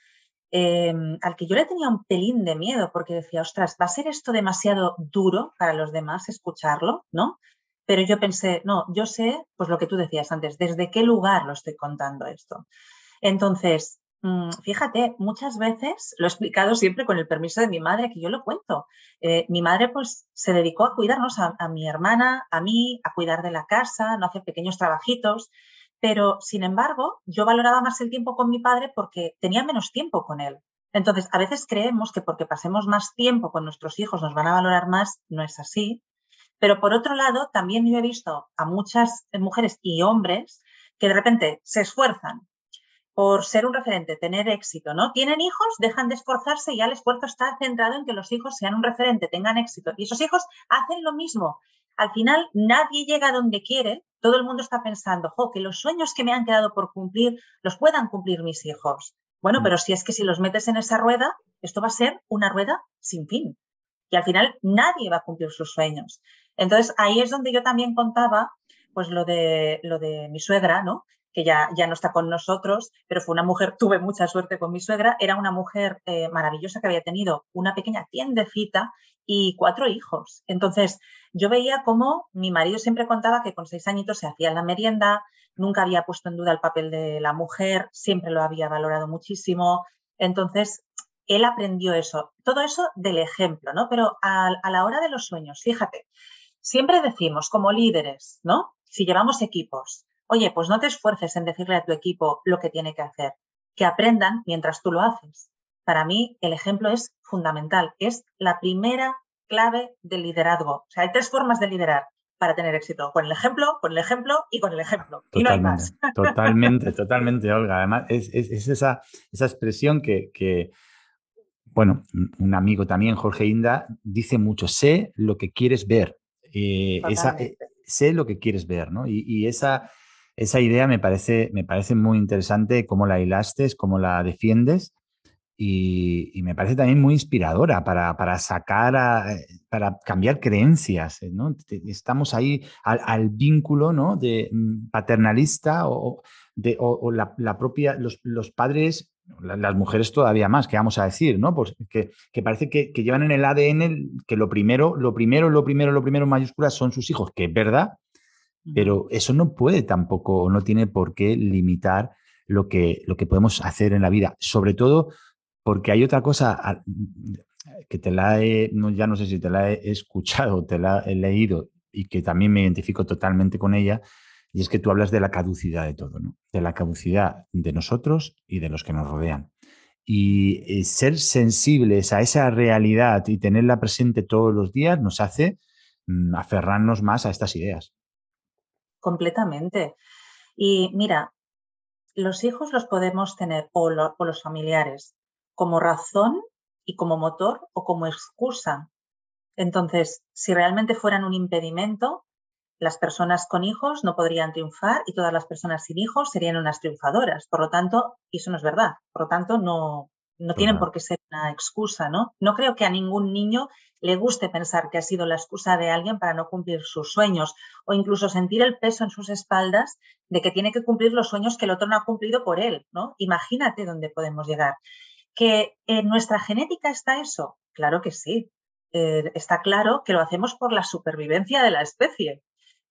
em, al que yo le tenía un pelín de miedo, porque decía, ostras, ¿va a ser esto demasiado duro para los demás escucharlo? ¿No? Pero yo pensé, no, yo sé, pues lo que tú decías antes, desde qué lugar lo estoy contando esto. Entonces, mm, fíjate, muchas veces lo he explicado siempre con el permiso de mi madre, que yo lo cuento. Eh, mi madre pues se dedicó a cuidarnos a, a, mi hermana, a mí, a cuidar de la casa, no hacer pequeños trabajitos, pero sin embargo yo valoraba más el tiempo con mi padre porque tenía menos tiempo con él. Entonces, a veces creemos que porque pasemos más tiempo con nuestros hijos nos van a valorar más, no es así. Pero por otro lado, también yo he visto a muchas mujeres y hombres que de repente se esfuerzan por ser un referente, tener éxito, ¿no? Tienen hijos, dejan de esforzarse y ya el esfuerzo está centrado en que los hijos sean un referente, tengan éxito. Y esos hijos hacen lo mismo. Al final, nadie llega donde quiere. Todo el mundo está pensando, jo, que los sueños que me han quedado por cumplir los puedan cumplir mis hijos. Bueno, mm. pero si es que si los metes en esa rueda, esto va a ser una rueda sin fin. Y al final nadie va a cumplir sus sueños. Entonces, ahí es donde yo también contaba pues lo de, lo de mi suegra, ¿no? que ya, ya no está con nosotros, pero fue una mujer, tuve mucha suerte con mi suegra, era una mujer eh, maravillosa que había tenido una pequeña tiendecita y cuatro hijos. Entonces, yo veía cómo mi marido siempre contaba que con seis añitos se hacía la merienda, nunca había puesto en duda el papel de la mujer, siempre lo había valorado muchísimo. Entonces, él aprendió eso, todo eso del ejemplo, ¿no? Pero a, a la hora de los sueños, fíjate, Siempre decimos, como líderes, ¿no? Si llevamos equipos, oye, pues no te esfuerces en decirle a tu equipo lo que tiene que hacer, que aprendan mientras tú lo haces. Para mí, el ejemplo es fundamental, es la primera clave del liderazgo. O sea, hay tres formas de liderar para tener éxito, con el ejemplo, con el ejemplo y con el ejemplo. Totalmente, y no hay más. Totalmente, totalmente, Olga. Además, es, esa, esa, expresión que, que, bueno, un amigo también, Jorge Inda, dice mucho, sé lo que quieres ver, eh, esa, eh, sé lo que quieres ver, ¿no? Y, esa, esa idea me parece, me parece muy interesante cómo la hilastes, cómo la defiendes y, me parece también muy inspiradora para, sacar, eh, para cambiar creencias, ¿no? Estamos ahí al, vínculo, ¿no? De mm, paternalista o, de, la, propia, los, los padres las mujeres todavía más, que vamos a decir, ¿no? Pues que, parece que, llevan en el ADN que lo primero, lo primero, lo primero, lo primero en mayúsculas son sus hijos, que es verdad, pero eso no puede tampoco, no tiene por qué limitar lo que, lo que podemos hacer en la vida. Sobre todo porque hay otra cosa que te la he, ya no sé si te la he escuchado, te la he leído y que también me identifico totalmente con ella, y es que tú hablas de la caducidad de todo, ¿no? De la caducidad de nosotros y de los que nos rodean. Y eh, ser sensibles a esa realidad y tenerla presente todos los días nos hace mm, aferrarnos más a estas ideas. Completamente. Y mira, los hijos los podemos tener, o, o los familiares, como razón y como motor o como excusa Entonces, si realmente fueran un impedimento, las personas con hijos no podrían triunfar y todas las personas sin hijos serían unas triunfadoras. Por lo tanto, eso no es verdad. Por lo tanto, no, no tienen por qué ser una excusa, ¿no? No creo que a ningún niño le guste pensar que ha sido la excusa de alguien para no cumplir sus sueños o incluso sentir el peso en sus espaldas de que tiene que cumplir los sueños que el otro no ha cumplido por él, ¿no? Imagínate dónde podemos llegar. ¿Que en nuestra genética está eso? Claro que sí. Eh, está claro que lo hacemos por la supervivencia de la especie.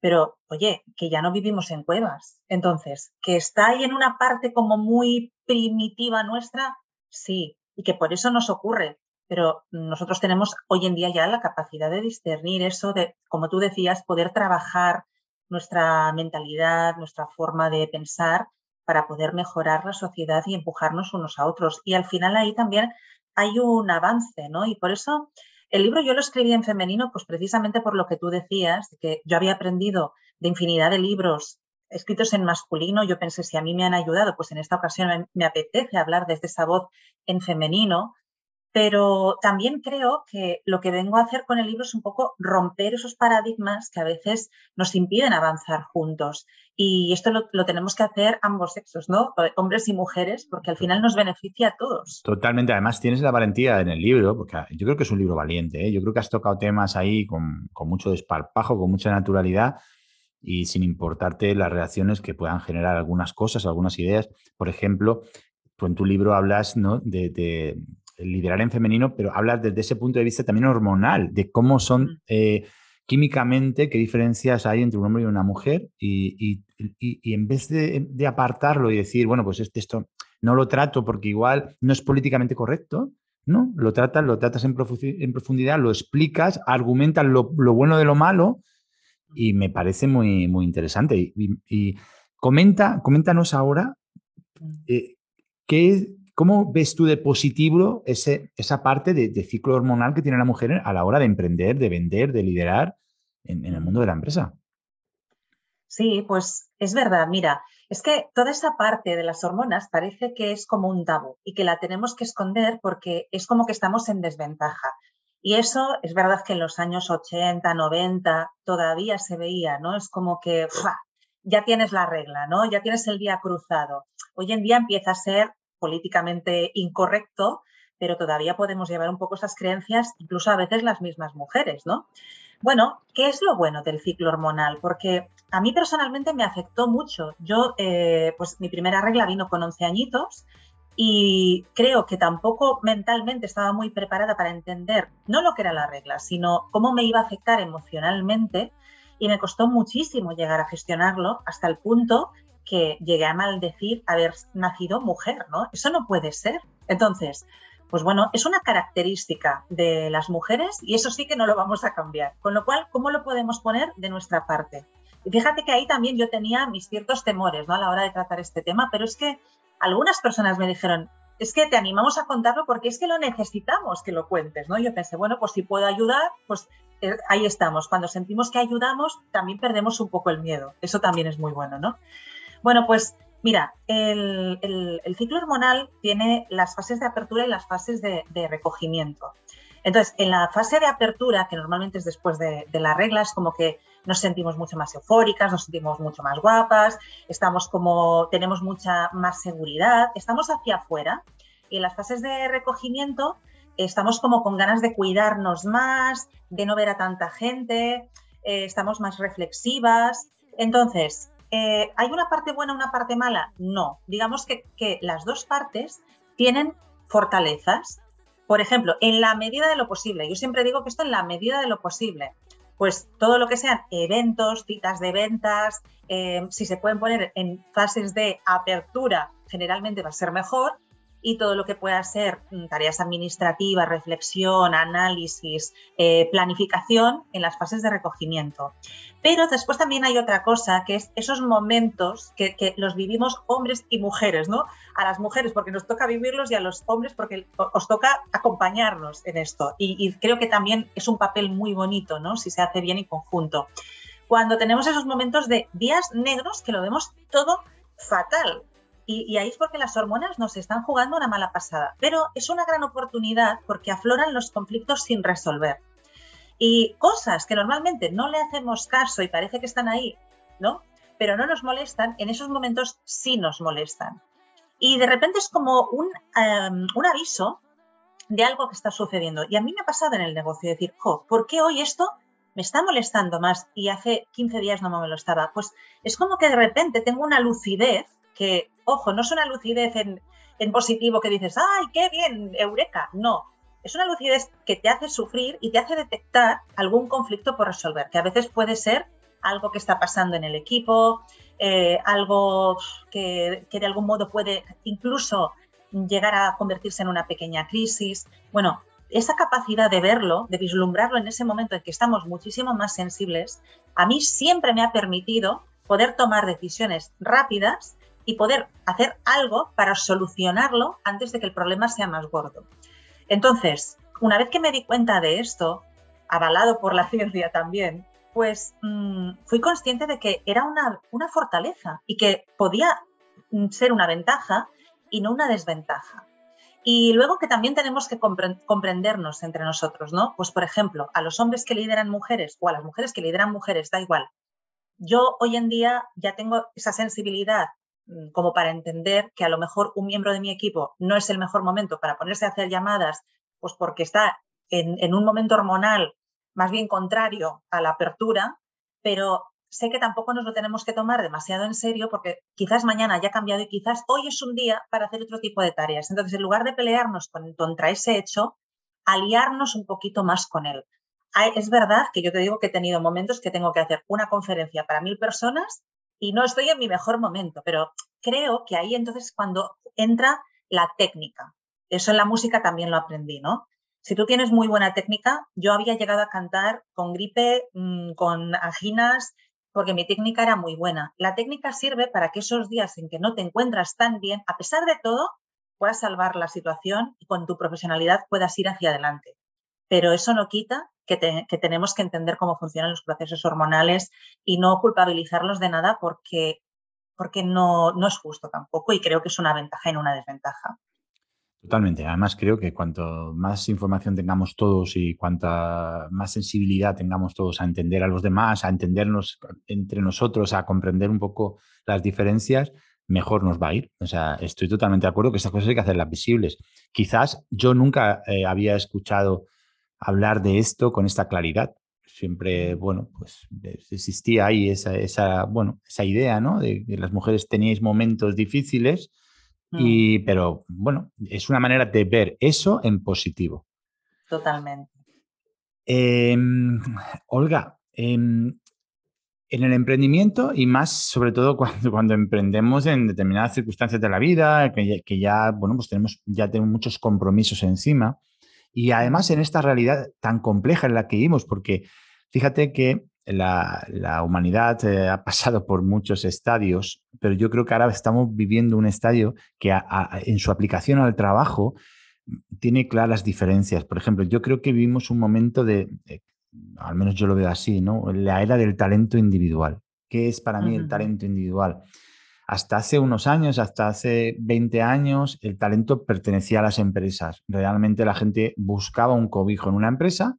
Pero, oye, que ya no vivimos en cuevas. Entonces, que está ahí en una parte como muy primitiva nuestra, sí, y que por eso nos ocurre. Pero nosotros tenemos hoy en día ya la capacidad de discernir eso, de, como tú decías, poder trabajar nuestra mentalidad, nuestra forma de pensar para poder mejorar la sociedad y empujarnos unos a otros. Y al final ahí también hay un avance, ¿no? Y por eso el libro yo lo escribí en femenino, pues precisamente por lo que tú decías, que yo había aprendido de infinidad de libros escritos en masculino. Yo pensé, si a mí me han ayudado, pues en esta ocasión me apetece hablar desde esa voz en femenino, pero también creo que lo que vengo a hacer con el libro es un poco romper esos paradigmas que a veces nos impiden avanzar juntos. Y esto lo, tenemos que hacer ambos sexos, ¿no? Hombres y mujeres, porque al final nos beneficia a todos. Totalmente. Además, tienes la valentía en el libro, porque yo creo que es un libro valiente. ¿eh? Yo creo que has tocado temas ahí con, con mucho desparpajo, con mucha naturalidad y sin importarte las reacciones que puedan generar algunas cosas, algunas ideas. Por ejemplo, tú en tu libro hablas ¿no? de, liderar en femenino, pero hablas desde ese punto de vista también hormonal, de cómo son eh, químicamente, qué diferencias hay entre un hombre y una mujer, y, en vez de, apartarlo y decir, bueno, pues este, esto no lo trato porque igual no es políticamente correcto, ¿no? Lo tratas, lo tratas en, profundidad, lo explicas, argumentas lo, bueno de lo malo, y me parece muy, muy interesante. Y, comenta, coméntanos ahora eh, qué, ¿Cómo ves tú de positivo ese, esa parte de, ciclo hormonal que tiene la mujer a la hora de emprender, de vender, de liderar en, el mundo de la empresa? Sí, pues es verdad. Mira, es que toda esa parte de las hormonas parece que es como un tabú y que la tenemos que esconder porque es como que estamos en desventaja. Y eso es verdad que en los años 80, 90 todavía se veía, ¿no? Es como que ya tienes la regla, ¿no? Ya tienes el día cruzado. Hoy en día empieza a ser políticamente incorrecto, pero todavía podemos llevar un poco esas creencias, incluso a veces las mismas mujeres, ¿no? Bueno, ¿qué es lo bueno del ciclo hormonal? Porque a mí personalmente me afectó mucho. Yo, eh, pues mi primera regla vino con 11 añitos y creo que tampoco mentalmente estaba muy preparada para entender no lo que era la regla, sino cómo me iba a afectar emocionalmente y me costó muchísimo llegar a gestionarlo hasta el punto que llegué a maldecir haber nacido mujer, ¿no? Eso no puede ser. Entonces, pues bueno, es una característica de las mujeres y eso sí que no lo vamos a cambiar. Con lo cual, ¿cómo lo podemos poner de nuestra parte? Y fíjate que ahí también yo tenía mis ciertos temores ¿no? a la hora de tratar este tema, pero es que algunas personas me dijeron, es que te animamos a contarlo porque es que lo necesitamos que lo cuentes, ¿no? Yo pensé, bueno, pues si puedo ayudar, pues eh, ahí estamos. Cuando sentimos que ayudamos, también perdemos un poco el miedo. Eso también es muy bueno, ¿no? Bueno, pues mira, el, ciclo hormonal tiene las fases de apertura y las fases de, recogimiento. Entonces, en la fase de apertura, que normalmente es después de, la regla, es como que nos sentimos mucho más eufóricas, nos sentimos mucho más guapas, estamos como, tenemos mucha más seguridad, estamos hacia afuera. Y en las fases de recogimiento estamos como con ganas de cuidarnos más, de no ver a tanta gente, eh, estamos más reflexivas. Entonces, eh, ¿Hay una parte buena, una parte mala? No. Digamos que, las dos partes tienen fortalezas. Por ejemplo, en la medida de lo posible. Yo siempre digo que esto en la medida de lo posible. Pues todo lo que sean eventos, citas de ventas, eh, si se pueden poner en fases de apertura, generalmente va a ser mejor y todo lo que pueda ser mm, tareas administrativas, reflexión, análisis, eh, planificación en las fases de recogimiento. Pero después también hay otra cosa, que es esos momentos que, los vivimos hombres y mujeres, ¿no? A las mujeres porque nos toca vivirlos y a los hombres porque os toca acompañarnos en esto. Y, y creo que también es un papel muy bonito, ¿no? Si se hace bien en conjunto. Cuando tenemos esos momentos de días negros que lo vemos todo fatal, y, ahí es porque las hormonas nos están jugando una mala pasada. Pero es una gran oportunidad porque afloran los conflictos sin resolver. Y cosas que normalmente no le hacemos caso y parece que están ahí, ¿no? Pero no nos molestan, en esos momentos sí nos molestan. Y de repente es como un, em, un aviso de algo que está sucediendo. Y a mí me ha pasado en el negocio decir, jo, ¿por qué hoy esto me está molestando más y hace 15 días no me molestaba? Pues es como que de repente tengo una lucidez que, ojo, no es una lucidez en, positivo que dices, ¡ay, qué bien, eureka! No, es una lucidez que te hace sufrir y te hace detectar algún conflicto por resolver, que a veces puede ser algo que está pasando en el equipo, eh, algo que, que, de algún modo puede incluso llegar a convertirse en una pequeña crisis. Bueno, esa capacidad de verlo, de vislumbrarlo en ese momento en que estamos muchísimo más sensibles, a mí siempre me ha permitido poder tomar decisiones rápidas y poder hacer algo para solucionarlo antes de que el problema sea más gordo. Entonces, una vez que me di cuenta de esto, avalado por la ciencia también, pues mmm, fui consciente de que era una, una, fortaleza y que podía mm, ser una ventaja y no una desventaja. Y luego que también tenemos que comprendernos entre nosotros, ¿no? Pues por ejemplo, a los hombres que lideran mujeres o a las mujeres que lideran mujeres, da igual. Yo hoy en día ya tengo esa sensibilidad Mm, como para entender que a lo mejor un miembro de mi equipo no es el mejor momento para ponerse a hacer llamadas, pues porque está en, un momento hormonal más bien contrario a la apertura, pero sé que tampoco nos lo tenemos que tomar demasiado en serio porque quizás mañana haya cambiado y quizás hoy es un día para hacer otro tipo de tareas. Entonces, en lugar de pelearnos con, contra ese hecho, aliarnos un poquito más con él. Es verdad que yo te digo que he tenido momentos que tengo que hacer una conferencia para mil personas y no estoy en mi mejor momento, pero creo que ahí entonces cuando entra la técnica. Eso en la música también lo aprendí, ¿no? Si tú tienes muy buena técnica, yo había llegado a cantar con gripe, mmm, con anginas, porque mi técnica era muy buena. La técnica sirve para que esos días en que no te encuentras tan bien, a pesar de todo, puedas salvar la situación y con tu profesionalidad puedas ir hacia adelante. Pero eso no quita que, te, que, tenemos que entender cómo funcionan los procesos hormonales y no culpabilizarlos de nada porque, porque no, no es justo tampoco y creo que es una ventaja y no una desventaja. Totalmente. Además, creo que cuanto más información tengamos todos y cuanta más sensibilidad tengamos todos a entender a los demás, a entendernos entre nosotros, a comprender un poco las diferencias, mejor nos va a ir. O sea, estoy totalmente de acuerdo que estas cosas hay que hacerlas visibles. Quizás yo nunca eh, había escuchado hablar de esto con esta claridad. Siempre, bueno, pues existía ahí esa, esa, bueno, esa idea, ¿no? De que las mujeres teníais momentos difíciles, y, mm. pero bueno, es una manera de ver eso en positivo. Totalmente. Eh, Olga, eh, en el emprendimiento y más sobre todo cuando, cuando emprendemos en determinadas circunstancias de la vida, que que ya, bueno, pues tenemos, ya tenemos muchos compromisos encima. Y además en esta realidad tan compleja en la que vivimos, porque fíjate que la, la humanidad eh, ha pasado por muchos estadios, pero yo creo que ahora estamos viviendo un estadio que a, a, en su aplicación al trabajo tiene claras diferencias. Por ejemplo, yo creo que vivimos un momento de, de, al menos yo lo veo así, ¿no? La era del talento individual. ¿Qué es para mí uh -huh. el talento individual? Hasta hace unos años, hasta hace 20 años, el talento pertenecía a las empresas. Realmente la gente buscaba un cobijo en una empresa,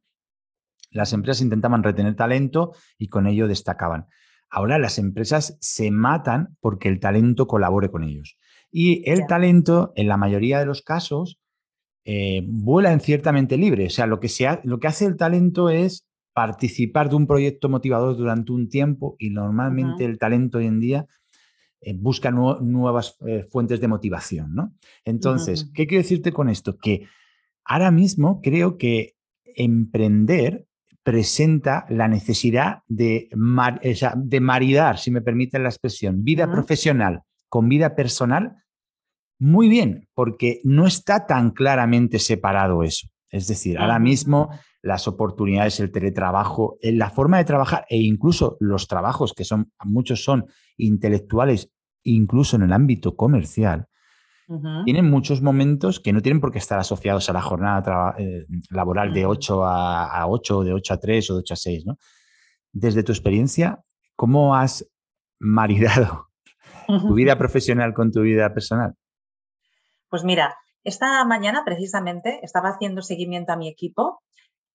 las empresas intentaban retener talento y con ello destacaban. Ahora las empresas se matan porque el talento colabore con ellos. Y el talento, en la mayoría de los casos, eh, vuela en ciertamente libre. O sea, lo que, se ha, lo que hace el talento es participar de un proyecto motivador durante un tiempo y normalmente uh -huh. el talento hoy en día eh, busca nu nuevas eh, fuentes de motivación, ¿no? Entonces, uh -huh. ¿qué quiero decirte con esto? Que ahora mismo creo que emprender presenta la necesidad de, mar, o sea, de maridar, si me permiten la expresión, vida uh -huh. profesional con vida personal muy bien, porque no está tan claramente separado eso. Es decir, ahora mismo las oportunidades, el teletrabajo, la forma de trabajar e incluso los trabajos que son, muchos son intelectuales, incluso en el ámbito comercial, uh -huh. tienen muchos momentos que no tienen por qué estar asociados a la jornada eh, laboral uh -huh. de 8 a, a 8, de 8 a 3 o de 8 a 6. ¿no? Desde tu experiencia, ¿cómo has maridado uh -huh. tu vida profesional con tu vida personal? Pues mira, esta mañana precisamente estaba haciendo seguimiento a mi equipo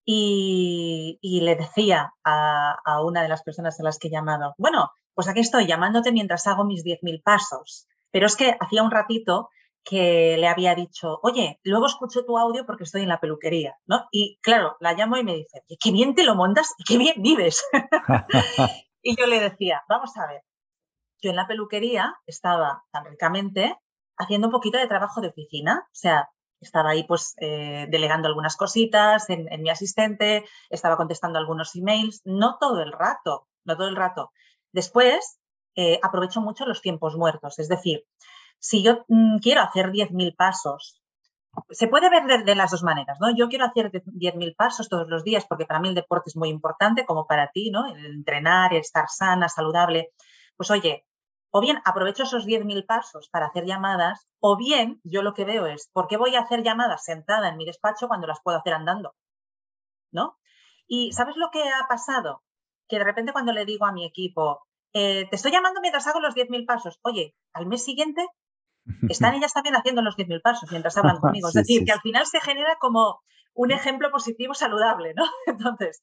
y, le decía a, una de las personas a las que he llamado, bueno, pues aquí estoy llamándote mientras hago mis 10.000 pasos. Pero es que hacía un ratito que le había dicho, oye, luego escucho tu audio porque estoy en la peluquería, ¿no? Y claro, la llamo y me dice, qué bien te lo montas y qué bien vives. y yo le decía, vamos a ver, yo en la peluquería estaba tan ricamente haciendo un poquito de trabajo de oficina, o sea, estaba ahí pues eh, delegando algunas cositas en, mi asistente, estaba contestando algunos emails, no todo el rato, no todo el rato. Después, eh, aprovecho mucho los tiempos muertos, es decir, si yo mm, quiero hacer 10.000 pasos, se puede ver de, las dos maneras, ¿no? Yo quiero hacer 10.000 pasos todos los días porque para mí el deporte es muy importante, como para ti, ¿no? El entrenar, estar sana, saludable. Pues oye, o bien aprovecho esos 10.000 pasos para hacer llamadas, o bien yo lo que veo es, ¿por qué voy a hacer llamadas sentada en mi despacho cuando las puedo hacer andando? ¿No? Y ¿sabes lo que ha pasado? Que de repente cuando le digo a mi equipo, eh, te estoy llamando mientras hago los 10.000 pasos, oye, al mes siguiente están ellas también haciendo los 10.000 pasos mientras hablan conmigo. Es decir, que al final se genera como un ejemplo positivo saludable, ¿no? Entonces,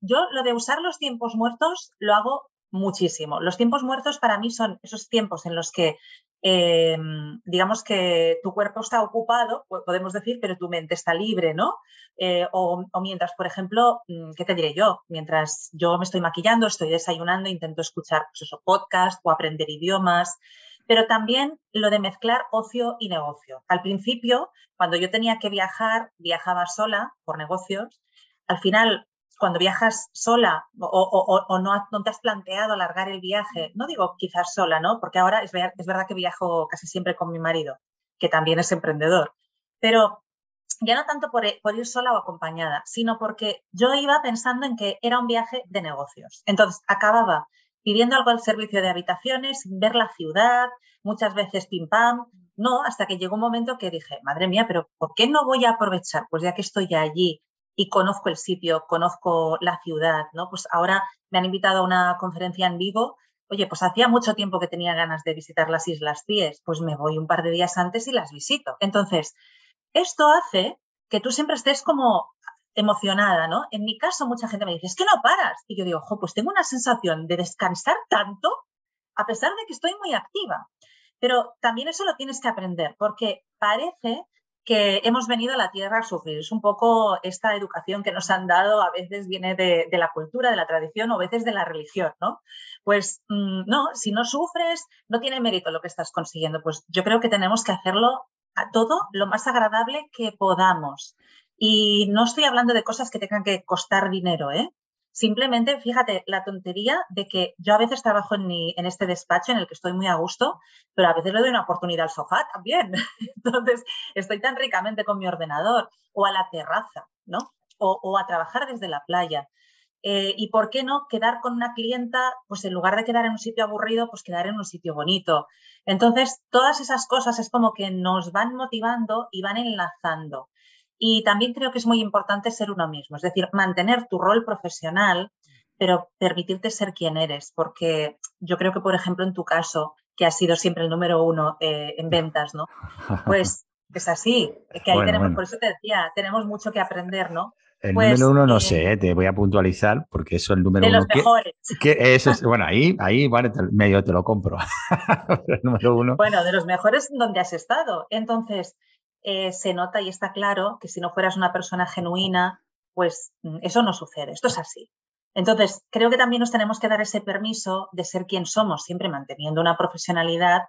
yo lo de usar los tiempos muertos lo hago muchísimo. Los tiempos muertos para mí son esos tiempos en los que, em, digamos que tu cuerpo está ocupado, podemos decir, pero tu mente está libre, ¿no? Eh, o, mientras, por ejemplo, mm, ¿qué te diré yo? Mientras yo me estoy maquillando, estoy desayunando, intento escuchar pues eso, podcast o aprender idiomas. Pero también lo de mezclar ocio y negocio. Al principio, cuando yo tenía que viajar, viajaba sola por negocios. Al final cuando viajas sola o, no, te has planteado alargar el viaje, no digo quizás sola, ¿no? Porque ahora es, verdad que viajo casi siempre con mi marido, que también es emprendedor, pero ya no tanto por, por, ir sola o acompañada, sino porque yo iba pensando en que era un viaje de negocios. Entonces, acababa pidiendo algo al servicio de habitaciones, ver la ciudad, muchas veces pim pam, no, hasta que llegó un momento que dije, madre mía, pero ¿por qué no voy a aprovechar? Pues ya que estoy allí, y conozco el sitio, conozco la ciudad, ¿no? Pues ahora me han invitado a una conferencia en Vigo. Oye, pues hacía mucho tiempo que tenía ganas de visitar las Islas Cíes, pues me voy un par de días antes y las visito. Entonces, esto hace que tú siempre estés como emocionada, ¿no? En mi caso, mucha gente me dice, es que no paras. Y yo digo, ojo, pues tengo una sensación de descansar tanto, a pesar de que estoy muy activa. Pero también eso lo tienes que aprender, porque parece que hemos venido a la tierra a sufrir. Es un poco esta educación que nos han dado, a veces viene de, la cultura, de la tradición o a veces de la religión, ¿no? Pues mm, no, si no sufres, no tiene mérito lo que estás consiguiendo. Pues yo creo que tenemos que hacerlo a todo lo más agradable que podamos. Y no estoy hablando de cosas que tengan que costar dinero, ¿eh? Simplemente, fíjate, la tontería de que yo a veces trabajo en, este despacho en el que estoy muy a gusto, pero a veces le doy una oportunidad al sofá también. Entonces, estoy tan ricamente con mi ordenador o a la terraza, ¿no? O, a trabajar desde la playa. Eh, y por qué no quedar con una clienta, pues en lugar de quedar en un sitio aburrido, pues quedar en un sitio bonito. Entonces, todas esas cosas es como que nos van motivando y van enlazando. Y también creo que es muy importante ser uno mismo, es decir, mantener tu rol profesional, pero permitirte ser quien eres, porque yo creo que, por ejemplo, en tu caso, que has sido siempre el número uno eh, en ventas, ¿no? Pues es así, que ahí tenemos, por eso te decía, tenemos mucho que aprender, ¿no? El pues, número uno no eh, sé, te voy a puntualizar porque eso es el número de uno. Los mejores. eso es, bueno, ahí, ahí vale, medio te lo compro. el número uno. Bueno, de los mejores donde has estado. Entonces, eh, se nota y está claro que si no fueras una persona genuina, pues mm, eso no sucede, esto es así. Entonces, creo que también nos tenemos que dar ese permiso de ser quien somos, siempre manteniendo una profesionalidad,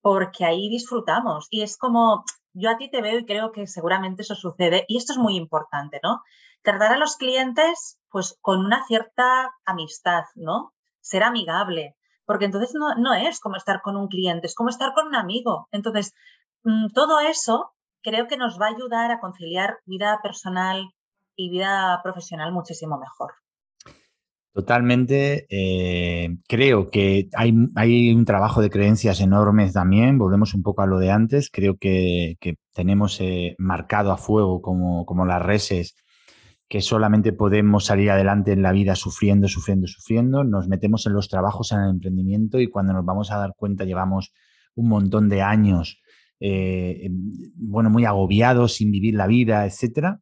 porque ahí disfrutamos. Y es como, yo a ti te veo y creo que seguramente eso sucede, y esto es muy importante, ¿no? Tratar a los clientes, pues con una cierta amistad, ¿no? Ser amigable, porque entonces no, no es como estar con un cliente, es como estar con un amigo. Entonces, mm, todo eso creo que nos va a ayudar a conciliar vida personal y vida profesional muchísimo mejor. Totalmente. Eh, creo que hay, hay, un trabajo de creencias enormes también. Volvemos un poco a lo de antes. Creo que, tenemos eh, marcado a fuego como, como las reses que solamente podemos salir adelante en la vida sufriendo, sufriendo, sufriendo. Nos metemos en los trabajos, en el emprendimiento y cuando nos vamos a dar cuenta llevamos un montón de años eh, bueno, muy agobiados, sin vivir la vida, etcétera.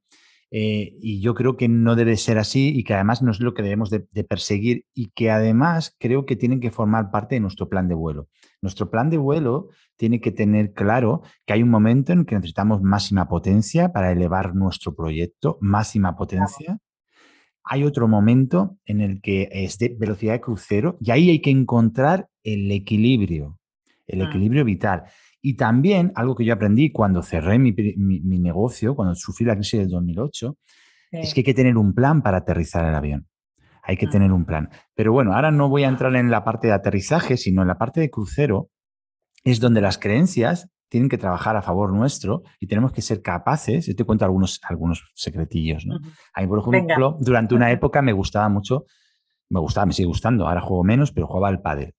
Eh, y yo creo que no debe ser así y que además no es lo que debemos de, perseguir y que además creo que tienen que formar parte de nuestro plan de vuelo. Nuestro plan de vuelo tiene que tener claro que hay un momento en que necesitamos máxima potencia para elevar nuestro proyecto, máxima potencia. Hay otro momento en el que es de velocidad de crucero y ahí hay que encontrar el equilibrio, el mm. equilibrio vital. Y también algo que yo aprendí cuando cerré mi, negocio, cuando sufrí la crisis del 2008, es que hay que tener un plan para aterrizar el avión. Hay que tener un plan. Pero bueno, ahora no voy a entrar en la parte de aterrizaje, sino en la parte de crucero, es donde las creencias tienen que trabajar a favor nuestro y tenemos que ser capaces, yo te cuento algunos, algunos secretillos, ¿no? A mí, por ejemplo, durante una época me gustaba mucho, me gustaba, me sigue gustando, ahora juego menos, pero jugaba al pádel.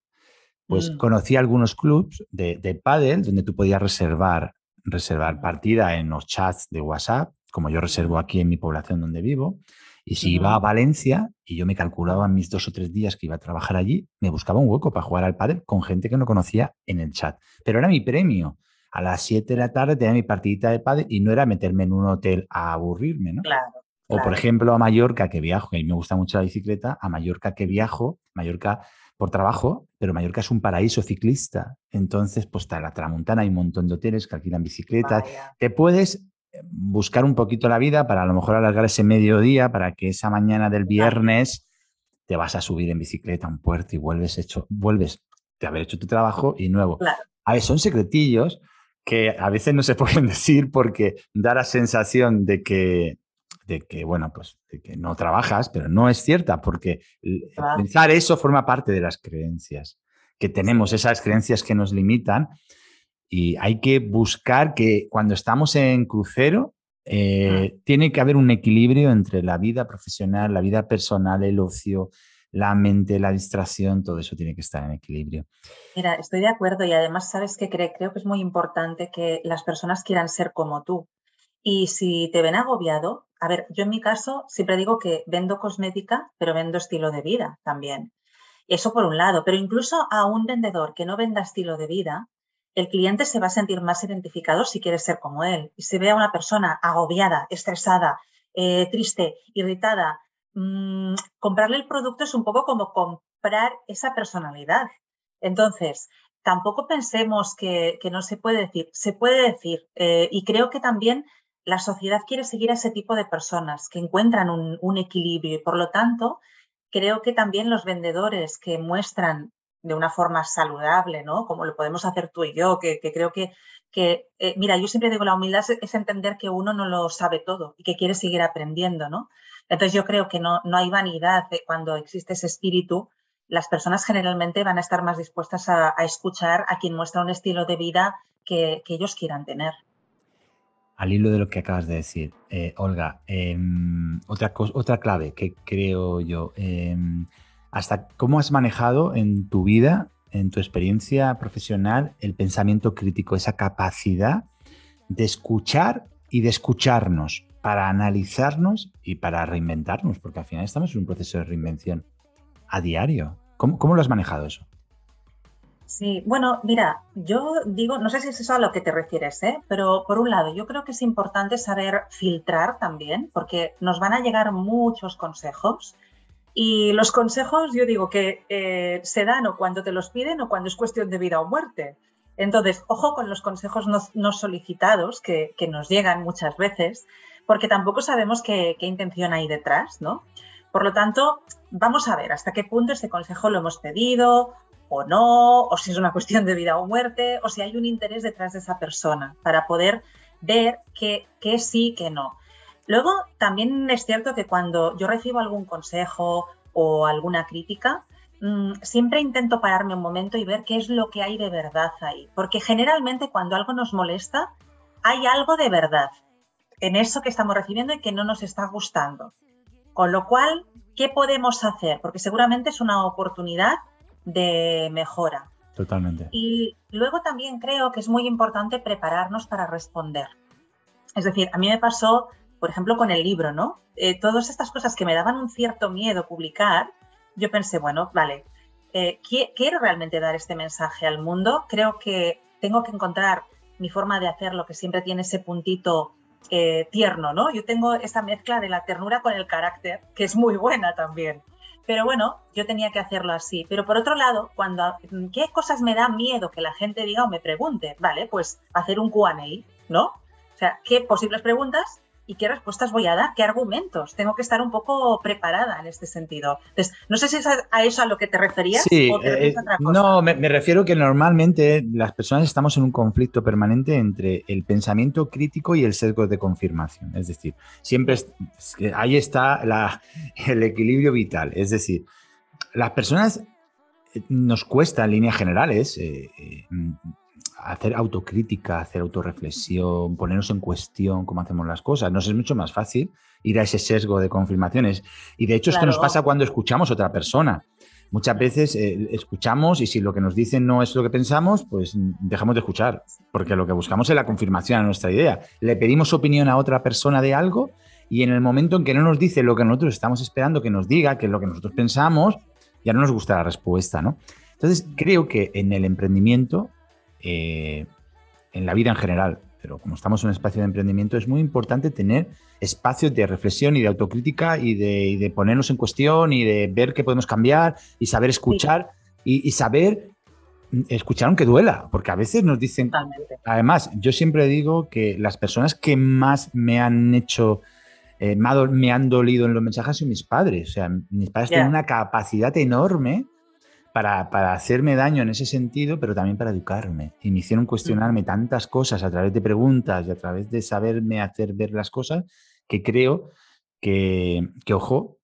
Pues mm. conocí algunos clubs de, de pádel donde tú podías reservar, reservar partida en los chats de WhatsApp, como yo reservo aquí en mi población donde vivo. Y si iba a Valencia y yo me calculaba mis dos o tres días que iba a trabajar allí, me buscaba un hueco para jugar al pádel con gente que no conocía en el chat. Pero era mi premio. A las 7 de la tarde tenía mi partidita de pádel y no era meterme en un hotel a aburrirme, ¿no? Claro. O por ejemplo a Mallorca que viajo, y me gusta mucho la bicicleta, a Mallorca que viajo, Mallorca por trabajo, pero Mallorca es un paraíso ciclista. Entonces, pues está la Tramontana, hay un montón de hoteles que alquilan bicicletas. Te puedes eh, buscar un poquito la vida para a lo mejor alargar ese mediodía para que esa mañana del viernes te vas a subir en bicicleta a un puerto y vuelves hecho, vuelves de haber hecho tu trabajo y nuevo. A ver, son secretillos que a veces no se pueden decir porque da la sensación de que de que, bueno, pues de que no trabajas, pero no es cierta, porque pensar eso forma parte de las creencias, que tenemos esas creencias que nos limitan y hay que buscar que cuando estamos en crucero, eh, tiene que haber un equilibrio entre la vida profesional, la vida personal, el ocio, la mente, la distracción, todo eso tiene que estar en equilibrio. Mira, estoy de acuerdo y además sabes que creo que es muy importante que las personas quieran ser como tú. Y si te ven agobiado, a ver, yo en mi caso siempre digo que vendo cosmética, pero vendo estilo de vida también. Eso por un lado, pero incluso a un vendedor que no venda estilo de vida, el cliente se va a sentir más identificado si quiere ser como él. Y si ve a una persona agobiada, estresada, eh, triste, irritada, mm, comprarle el producto es un poco como comprar esa personalidad. Entonces, tampoco pensemos que, no se puede decir, se puede decir. Eh, y creo que también la sociedad quiere seguir a ese tipo de personas que encuentran un, equilibrio y por lo tanto creo que también los vendedores que muestran de una forma saludable, ¿no? Como lo podemos hacer tú y yo, que, creo que, eh, mira, yo siempre digo, la humildad es, entender que uno no lo sabe todo y que quiere seguir aprendiendo, ¿no? Entonces yo creo que no, no hay vanidad cuando existe ese espíritu. Las personas generalmente van a estar más dispuestas a, escuchar a quien muestra un estilo de vida que ellos quieran tener al hilo de lo que acabas de decir, eh, Olga, em, otra, otra clave que creo yo, em, hasta cómo has manejado en tu vida, en tu experiencia profesional, el pensamiento crítico, esa capacidad de escuchar y de escucharnos para analizarnos y para reinventarnos, porque al final estamos en un proceso de reinvención a diario. ¿Cómo, cómo lo has manejado eso? Sí, bueno, mira, yo digo, no sé si es eso a lo que te refieres, ¿eh? pero por un lado, yo creo que es importante saber filtrar también, porque nos van a llegar muchos consejos y los consejos, yo digo que eh, se dan o cuando te los piden o cuando es cuestión de vida o muerte. Entonces, ojo con los consejos no, solicitados que, nos llegan muchas veces, porque tampoco sabemos qué, qué intención hay detrás, ¿no? Por lo tanto, vamos a ver hasta qué punto ese consejo lo hemos pedido o no, o si es una cuestión de vida o muerte, o si hay un interés detrás de esa persona para poder ver qué sí, qué no. Luego, también es cierto que cuando yo recibo algún consejo o alguna crítica, mm, siempre intento pararme un momento y ver qué es lo que hay de verdad ahí. Porque generalmente cuando algo nos molesta, hay algo de verdad en eso que estamos recibiendo y que no nos está gustando. Con lo cual, ¿qué podemos hacer? Porque seguramente es una oportunidad de mejora. Totalmente. Y luego también creo que es muy importante prepararnos para responder. Es decir, a mí me pasó, por ejemplo, con el libro, ¿no? Eh, todas estas cosas que me daban un cierto miedo publicar, yo pensé, bueno, vale, eh, quiero realmente dar este mensaje al mundo, creo que tengo que encontrar mi forma de hacerlo que siempre tiene ese puntito eh, tierno, ¿no? Yo tengo esa mezcla de la ternura con el carácter, que es muy buena también. Pero bueno, yo tenía que hacerlo así. Pero por otro lado, cuando qué cosas me da miedo que la gente diga o me pregunte, vale, pues hacer un Q&A, ¿no? O sea, ¿qué posibles preguntas y qué respuestas voy a dar, qué argumentos. Tengo que estar un poco preparada en este sentido. Entonces, no sé si es a eso a lo que te referías sí, eh, No, me, refiero que normalmente las personas estamos en un conflicto permanente entre el pensamiento crítico y el sesgo de confirmación. Es decir, siempre ahí está el equilibrio vital. Es decir, las personas eh, nos cuesta en líneas generales eh, hacer autocrítica, hacer autorreflexión, ponernos en cuestión cómo hacemos las cosas. Nos es mucho más fácil ir a ese sesgo de confirmaciones. Y de hecho esto nos pasa cuando escuchamos a otra persona. Muchas veces eh, escuchamos y si lo que nos dicen no es lo que pensamos, pues dejamos de escuchar, porque lo que buscamos es la confirmación a nuestra idea. Le pedimos opinión a otra persona de algo y en el momento en que no nos dice lo que nosotros estamos esperando que nos diga, que es lo que nosotros pensamos, ya no nos gusta la respuesta, ¿no? Entonces, creo que en el emprendimiento eh, en la vida en general, pero como estamos en un espacio de emprendimiento, es muy importante tener espacios de reflexión y de autocrítica y de, ponernos en cuestión y de ver qué podemos cambiar y saber escuchar y, saber escuchar aunque duela, porque a veces nos dicen... Además, yo siempre digo que las personas que más me han hecho... Eh, me han dolido en los mensajes son mis padres. O sea, mis padres tienen una capacidad enorme para, hacerme daño en ese sentido, pero también para educarme. Y me hicieron cuestionarme tantas cosas a través de preguntas y a través de saberme hacer ver las cosas, que creo que, que ojo,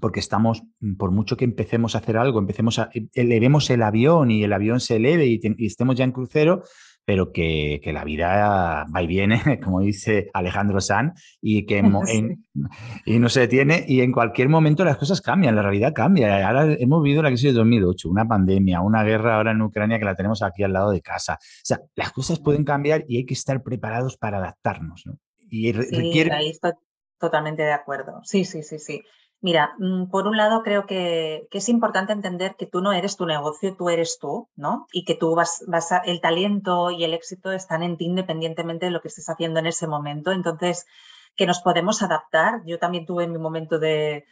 porque estamos, por mucho que empecemos a hacer algo, empecemos a, elevemos el avión y el avión se eleve y, y estemos ya en crucero, pero que, la vida va y viene, como dice Alejandro San, y que y no se detiene, y en cualquier momento las cosas cambian, la realidad cambia. Ahora hemos vivido la crisis de 2008, una pandemia, una guerra ahora en Ucrania que la tenemos aquí al lado de casa. O sea, las cosas pueden cambiar y hay que estar preparados para adaptarnos. ¿no? Y requiere... ahí estoy totalmente de acuerdo. Sí, sí, sí, sí. Mira, mm, por un lado creo que, es importante entender que tú no eres tu negocio, tú eres tú, ¿no? Y que tú vas, vas a, el talento y el éxito están en ti independientemente de lo que estés haciendo en ese momento. Entonces, que nos podemos adaptar. Yo también tuve mi momento de,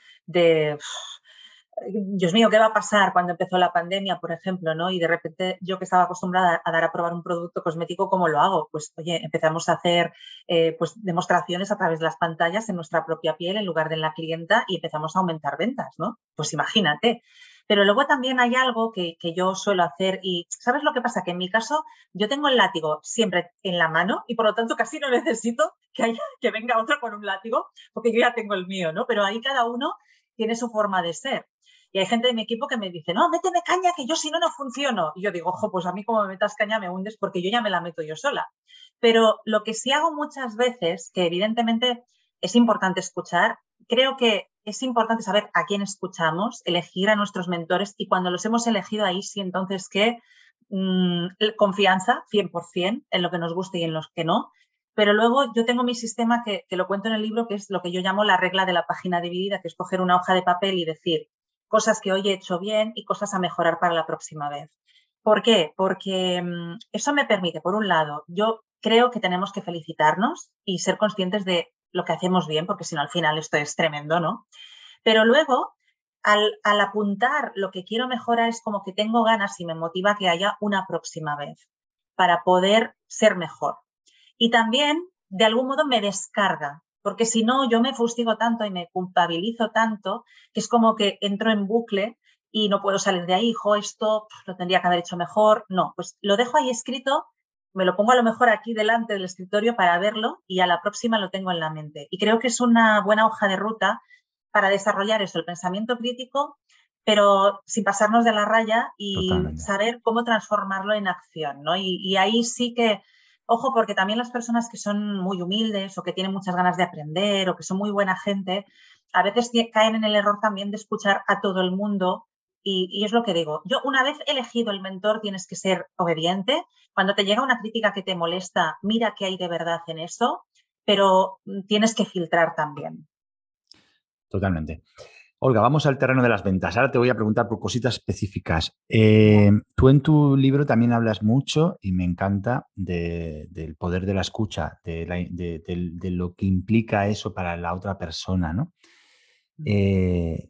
Dios mío, ¿qué va a pasar cuando empezó la pandemia, por ejemplo? ¿no? Y de repente yo que estaba acostumbrada a dar a probar un producto cosmético, ¿cómo lo hago? Pues oye, empezamos a hacer eh, pues, demostraciones a través de las pantallas en nuestra propia piel en lugar de en la clienta y empezamos a aumentar ventas, ¿no? Pues imagínate. Pero luego también hay algo que, que, yo suelo hacer y ¿sabes lo que pasa? Que en mi caso yo tengo el látigo siempre en la mano y por lo tanto casi no necesito que, haya, que venga otro con un látigo porque yo ya tengo el mío, ¿no? Pero ahí cada uno tiene su forma de ser. Y hay gente de mi equipo que me dice, no, méteme caña, que yo si no, no funciono. Y yo digo, ojo, pues a mí como me metas caña me hundes porque yo ya me la meto yo sola. Pero lo que sí hago muchas veces, que evidentemente es importante escuchar, creo que es importante saber a quién escuchamos, elegir a nuestros mentores y cuando los hemos elegido ahí sí entonces que mm, confianza 100% en lo que nos guste y en los que no. Pero luego yo tengo mi sistema que, que, lo cuento en el libro, que es lo que yo llamo la regla de la página dividida, que es coger una hoja de papel y decir, cosas que hoy he hecho bien y cosas a mejorar para la próxima vez. ¿Por qué? Porque mm, eso me permite, por un lado, yo creo que tenemos que felicitarnos y ser conscientes de lo que hacemos bien, porque si no al final esto es tremendo, ¿no? Pero luego, al, al, apuntar lo que quiero mejorar es como que tengo ganas y me motiva que haya una próxima vez para poder ser mejor. Y también, de algún modo, me descarga, porque si no, yo me fustigo tanto y me culpabilizo tanto que es como que entro en bucle y no puedo salir de ahí, hijo, esto lo tendría que haber hecho mejor. No, pues lo dejo ahí escrito, me lo pongo a lo mejor aquí delante del escritorio para verlo y a la próxima lo tengo en la mente. Y creo que es una buena hoja de ruta para desarrollar eso, el pensamiento crítico, pero sin pasarnos de la raya y saber cómo transformarlo en acción, ¿no? y ahí sí que Ojo, porque también las personas que son muy humildes o que tienen muchas ganas de aprender o que son muy buena gente, a veces caen en el error también de escuchar a todo el mundo. Y, es lo que digo, yo una vez elegido el mentor tienes que ser obediente. Cuando te llega una crítica que te molesta, mira qué hay de verdad en eso, pero tienes que filtrar también. Totalmente. Olga, vamos al terreno de las ventas. Ahora te voy a preguntar por cositas específicas. Eh, tú en tu libro también hablas mucho y me encanta del poder de la escucha, de, lo que implica eso para la otra persona, ¿no? Eh,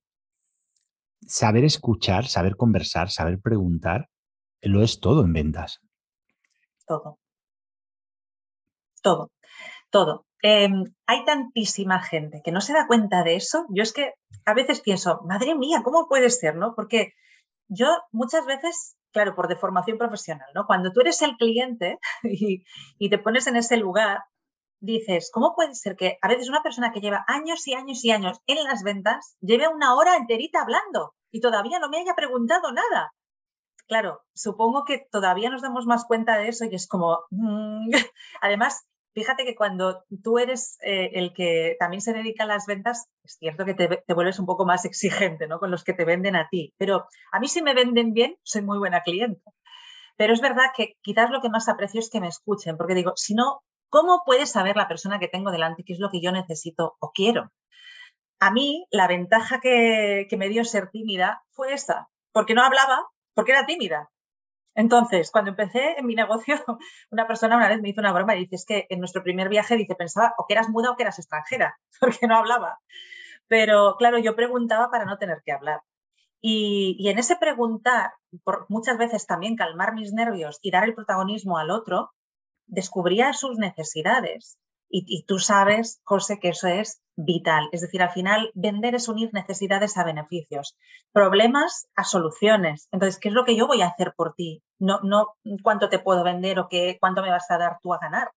saber escuchar, saber conversar, saber preguntar, lo es todo en ventas. Todo. Todo. Todo. Em, hay tantísima gente que no se da cuenta de eso. Yo es que a veces pienso, madre mía, ¿cómo puede ser? ¿no? Porque yo muchas veces, claro, por deformación profesional, ¿no? Cuando tú eres el cliente y, te pones en ese lugar, dices, ¿cómo puede ser que a veces una persona que lleva años y años y años en las ventas lleve una hora enterita hablando y todavía no me haya preguntado nada? Claro, supongo que todavía nos damos más cuenta de eso y es como, mm". además, Fíjate que cuando tú eres eh, el que también se dedica a las ventas, es cierto que te, vuelves un poco más exigente ¿no? con los que te venden a ti, pero a mí si me venden bien, soy muy buena cliente. Pero es verdad que quizás lo que más aprecio es que me escuchen, porque digo, si no, ¿cómo puede saber la persona que tengo delante qué es lo que yo necesito o quiero? A mí la ventaja que, que me dio ser tímida fue esa, porque no hablaba, porque era tímida. Entonces, cuando empecé en mi negocio, una persona una vez me hizo una broma y dice, es que en nuestro primer viaje, dice, pensaba o que eras muda o que eras extranjera, porque no hablaba. Pero claro, yo preguntaba para no tener que hablar. Y, en ese preguntar, por muchas veces también calmar mis nervios y dar el protagonismo al otro, descubría sus necesidades. Y, tú sabes, José, que eso es vital. Es decir, al final, vender es unir necesidades a beneficios, problemas a soluciones. Entonces, ¿qué es lo que yo voy a hacer por ti? No, no cuánto te puedo vender o qué, cuánto me vas a dar tú a ganar.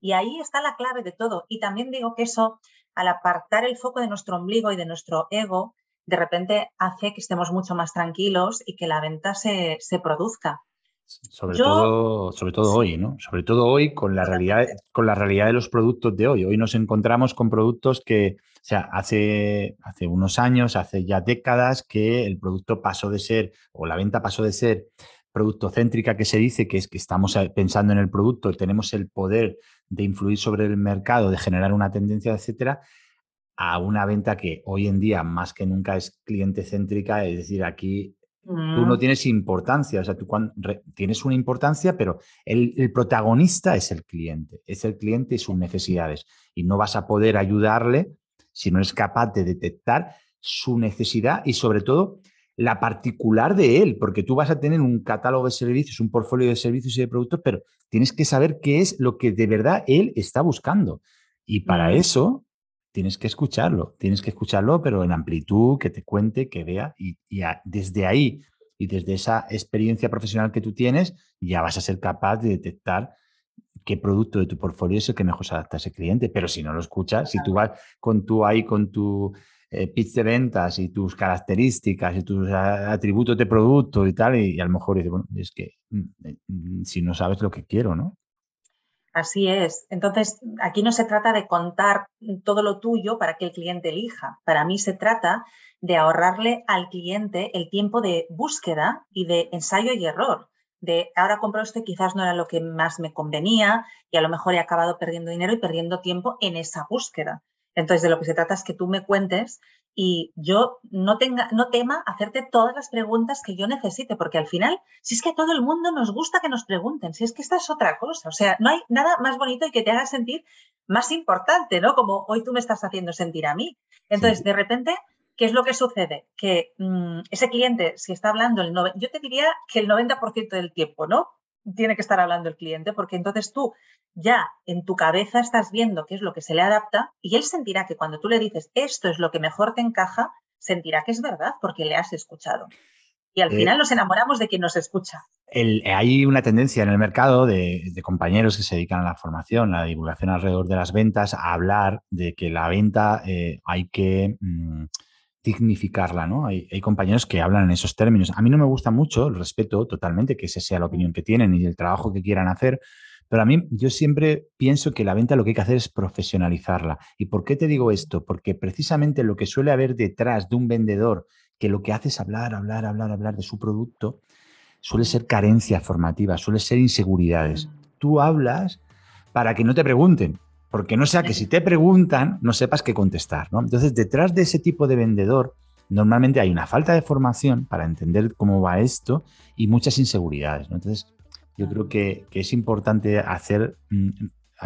Y ahí está la clave de todo. Y también digo que eso, al apartar el foco de nuestro ombligo y de nuestro ego, de repente hace que estemos mucho más tranquilos y que la venta se, se produzca. Sobre, todo, sobre todo hoy, ¿no? Sobre todo hoy con la, realidad, con la realidad de los productos de hoy. Hoy nos encontramos con productos que, o sea, hace, hace unos años, hace ya décadas que el producto pasó de ser, o la venta pasó de ser producto céntrica que se dice, que es que estamos pensando en el producto, tenemos el poder de influir sobre el mercado, de generar una tendencia, etcétera, a una venta que hoy en día más que nunca es cliente céntrica, es decir, aquí Tú no mm. tienes importancia, o sea, tú tienes una importancia, pero el, protagonista es el cliente, es el cliente y sus necesidades. Y no vas a poder ayudarle si no eres capaz de detectar su necesidad y sobre todo la particular de él, porque tú vas a tener un catálogo de servicios, un portfolio de servicios y de productos, pero tienes que saber qué es lo que de verdad él está buscando. Y para mm. eso tienes que escucharlo, tienes que escucharlo, pero en amplitud, que te cuente, que vea, y, desde ahí y desde esa experiencia profesional que tú tienes, ya vas a ser capaz de detectar qué producto de tu portfolio es el que mejor se adapta a ese cliente. Pero si no lo escuchas, si tú vas con tu ahí, con tu eh, pitch de ventas y tus características y tus atributos de producto y tal, y, a lo mejor dices, bueno, es que mm, eh, mm, si no sabes lo que quiero, ¿no? Así es. Entonces, aquí no se trata de contar todo lo tuyo para que el cliente elija. Para mí se trata de ahorrarle al cliente el tiempo de búsqueda y de ensayo y error. De ahora compro esto y quizás no era lo que más me convenía y a lo mejor he acabado perdiendo dinero y perdiendo tiempo en esa búsqueda. Entonces, de lo que se trata es que tú me cuentes y yo no, tenga, no tema hacerte todas las preguntas que yo necesite, porque al final, si es que a todo el mundo nos gusta que nos pregunten, si es que esta es otra cosa, o sea, no hay nada más bonito y que te haga sentir más importante, ¿no? Como hoy tú me estás haciendo sentir a mí. Entonces, de repente, ¿qué es lo que sucede? Que mm, ese cliente, si está hablando el yo te diría que el 90% del tiempo, ¿no? Tiene que estar hablando el cliente, porque entonces tú ya en tu cabeza estás viendo qué es lo que se le adapta y él sentirá que cuando tú le dices esto es lo que mejor te encaja, sentirá que es verdad porque le has escuchado. Y al eh, final nos enamoramos de quien nos escucha. hay una tendencia en el mercado de, compañeros que se dedican a la formación, a la divulgación alrededor de las ventas, a hablar de que la venta eh, hay que mm, dignificarla, ¿no? Hay, hay, compañeros que hablan en esos términos. A mí no me gusta mucho, respeto totalmente que esa sea la opinión que tienen y el trabajo que quieran hacer, pero a mí yo siempre pienso que la venta lo que hay que hacer es profesionalizarla. ¿Y por qué te digo esto? Porque precisamente lo que suele haber detrás de un vendedor que lo que hace es hablar, hablar, hablar, hablar de su producto, suele ser carencia formativa, suele ser inseguridades. Tú hablas para que no te pregunten, porque no sea que si te preguntan no sepas qué contestar. ¿no? Entonces, detrás de ese tipo de vendedor normalmente hay una falta de formación para entender cómo va esto y muchas inseguridades. Entonces, yo creo que, es importante hacer mm,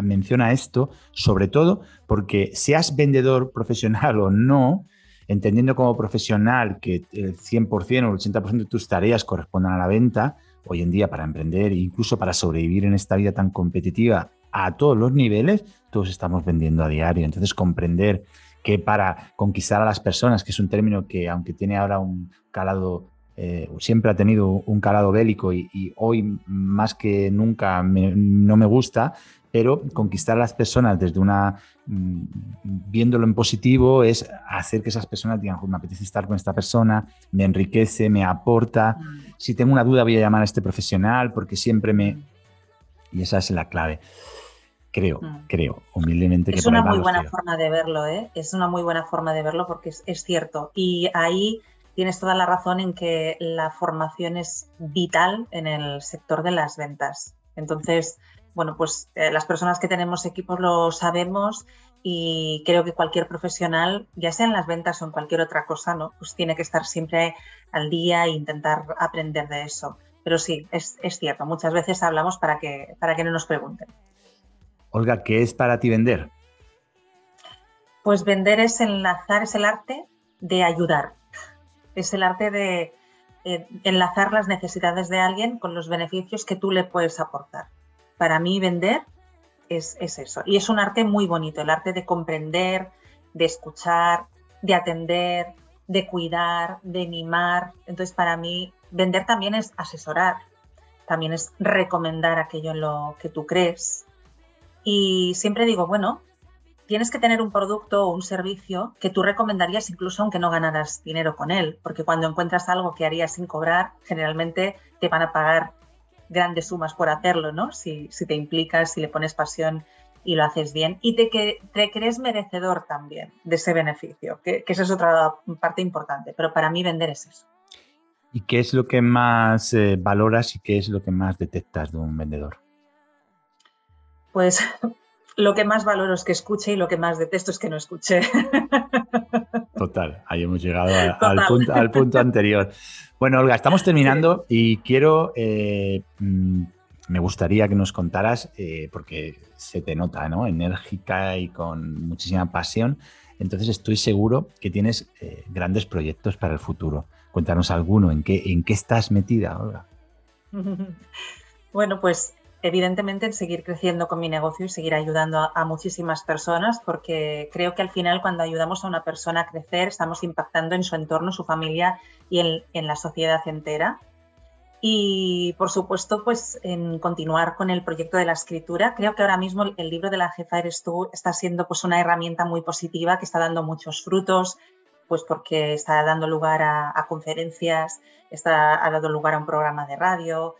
mención a esto, sobre todo porque seas vendedor profesional o no, entendiendo como profesional que el 100% o el 80% de tus tareas correspondan a la venta, hoy en día para emprender e incluso para sobrevivir en esta vida tan competitiva a todos los niveles, todos estamos vendiendo a diario. Entonces, comprender que para conquistar a las personas, que es un término que aunque tiene ahora un calado, eh, siempre ha tenido un calado bélico y, hoy más que nunca no me gusta, pero conquistar a las personas desde una, mm, viéndolo en positivo, es hacer que esas personas digan, me apetece estar con esta persona, me enriquece, me aporta. Mm. Si tengo una duda voy a llamar a este profesional porque siempre me... Mm. Y esa es la clave. Creo, mm. creo, humildemente que Es una muy buena forma de verlo, ¿eh? Es una muy buena forma de verlo porque es, cierto. Y ahí tienes toda la razón en que la formación es vital en el sector de las ventas. Entonces, bueno, pues eh, las personas que tenemos equipos lo sabemos y creo que cualquier profesional, ya sea en las ventas o en cualquier otra cosa, ¿no? Pues tiene que estar siempre al día e intentar aprender de eso. Pero sí, es, es cierto, muchas veces hablamos para que, para que no nos pregunten. Olga, ¿qué es para ti vender? Pues vender es enlazar, es el arte de ayudar. Es el arte de eh, enlazar las necesidades de alguien con los beneficios que tú le puedes aportar. Para mí vender es, es eso. Y es un arte muy bonito, el arte de comprender, de escuchar, de atender, de cuidar, de mimar. Entonces, para mí, vender también es asesorar, también es recomendar aquello en lo que tú crees, y siempre digo, bueno, tienes que tener un producto o un servicio que tú recomendarías incluso aunque no ganaras dinero con él, porque cuando encuentras algo que harías sin cobrar, generalmente te van a pagar grandes sumas por hacerlo, ¿no? Si, te implicas, si le pones pasión y lo haces bien y te, que, te crees merecedor también de ese beneficio, que, esa es otra parte importante, pero para mí vender es eso. ¿Y qué es lo que más eh, valoras y qué es lo que más detectas de un vendedor? Pues lo que más valoro es que escuche y lo que más detesto es que no escuche. Total, ahí hemos llegado al, punto, anterior. Bueno, Olga, estamos terminando y quiero, eh, mm, me gustaría que nos contaras, eh, porque se te nota, ¿no? Enérgica y con muchísima pasión. Entonces estoy seguro que tienes eh, grandes proyectos para el futuro. Cuéntanos alguno, ¿en qué, en qué estás metida, Olga? Bueno, pues evidentemente en seguir creciendo con mi negocio y seguir ayudando a, muchísimas personas, porque creo que al final cuando ayudamos a una persona a crecer, estamos impactando en su entorno, su familia y en, la sociedad entera. Y por supuesto, pues en continuar con el proyecto de la escritura. Creo que ahora mismo el libro de la jefa eres tú está siendo pues una herramienta muy positiva que está dando muchos frutos, pues porque está dando lugar a, a conferencias, está, ha dado lugar a un programa de radio,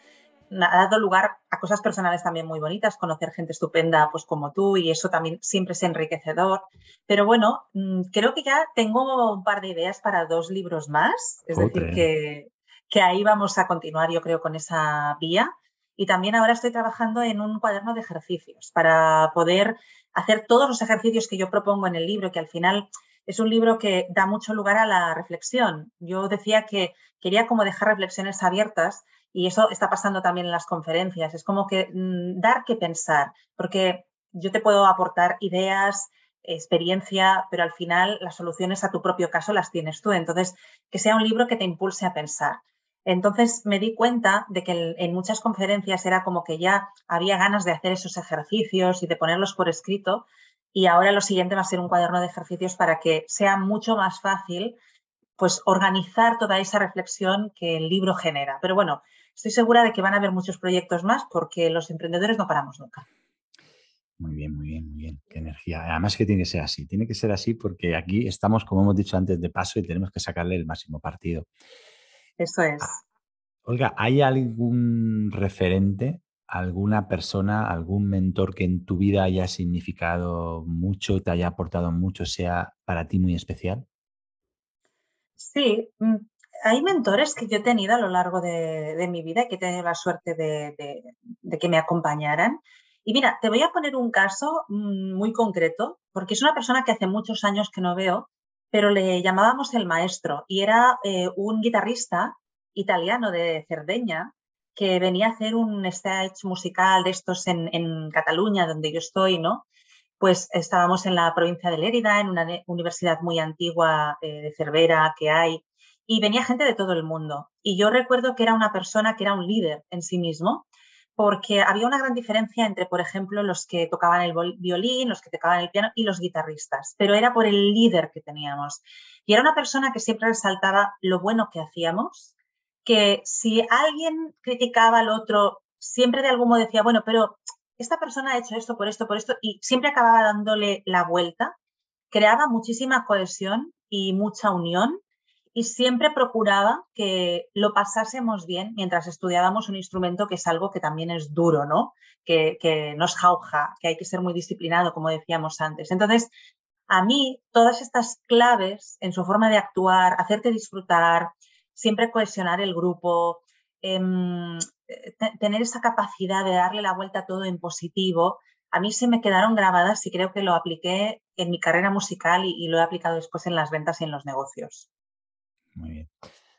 ha dado lugar a cosas personales también muy bonitas, conocer gente estupenda pues como tú y eso también siempre es enriquecedor. Pero bueno, mm, creo que ya tengo un par de ideas para dos libros más, es decir, que, que ahí vamos a continuar yo creo con esa vía. Y también ahora estoy trabajando en un cuaderno de ejercicios para poder hacer todos los ejercicios que yo propongo en el libro, que al final es un libro que da mucho lugar a la reflexión. Yo decía que quería como dejar reflexiones abiertas y eso está pasando también en las conferencias. Es como que mm, dar que pensar, porque yo te puedo aportar ideas, experiencia, pero al final las soluciones a tu propio caso las tienes tú. Entonces, que sea un libro que te impulse a pensar. Entonces me di cuenta de que en muchas conferencias era como que ya había ganas de hacer esos ejercicios y de ponerlos por escrito. Y ahora lo siguiente va a ser un cuaderno de ejercicios para que sea mucho más fácil pues organizar toda esa reflexión que el libro genera. Pero bueno, estoy segura de que van a haber muchos proyectos más porque los emprendedores no paramos nunca. Muy bien, muy bien, muy bien. Qué energía. Además que tiene que ser así. Tiene que ser así porque aquí estamos, como hemos dicho antes, de paso y tenemos que sacarle el máximo partido. Eso es. Ah, Olga, ¿hay algún referente, alguna persona, algún mentor que en tu vida haya significado mucho, te haya aportado mucho, sea para ti muy especial? Sí, mm, hay mentores que yo he tenido a lo largo de, mi vida y que he tenido la suerte de, que me acompañaran. Y mira, te voy a poner un caso mm, muy concreto, porque es una persona que hace muchos años que no veo, pero le llamábamos el maestro y era eh, un guitarrista italiano de Cerdeña que venía a hacer un stage musical de estos en, en Cataluña, donde yo estoy, ¿no? Pues estábamos en la provincia de Lérida, en una universidad muy antigua eh, de Cervera que hay, y venía gente de todo el mundo. Y yo recuerdo que era una persona que era un líder en sí mismo, porque había una gran diferencia entre, por ejemplo, los que tocaban el violín, los que tocaban el piano y los guitarristas, pero era por el líder que teníamos. Y era una persona que siempre resaltaba lo bueno que hacíamos, que si alguien criticaba al otro, siempre de algún modo decía, bueno, pero esta persona ha hecho esto por esto, por esto, y siempre acababa dándole la vuelta, creaba muchísima cohesión y mucha unión y siempre procuraba que lo pasásemos bien mientras estudiábamos un instrumento que es algo que también es duro, ¿no? Que, que nos jauja, que hay que ser muy disciplinado, como decíamos antes. Entonces, a mí, todas estas claves en su forma de actuar, hacerte disfrutar, siempre cohesionar el grupo, em, tener esa capacidad de darle la vuelta a todo en positivo, a mí se me quedaron grabadas y creo que lo apliqué en mi carrera musical y lo he aplicado después en las ventas y en los negocios. Muy bien.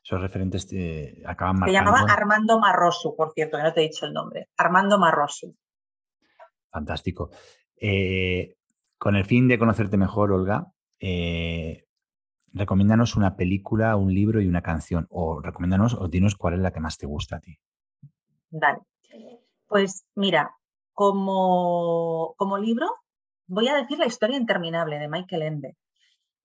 Esos referentes te acaban marcando. Se llamaba Armando Marrosu, por cierto, que no te he dicho el nombre. Armando Marrosu. Fantástico. Eh, con el fin de conocerte mejor, Olga, eh, recomiéndanos una película, un libro y una canción. O recomiéndanos o dinos cuál es la que más te gusta a ti. Dale. Pues mira, como, como libro, voy a decir La historia interminable de Michael Ende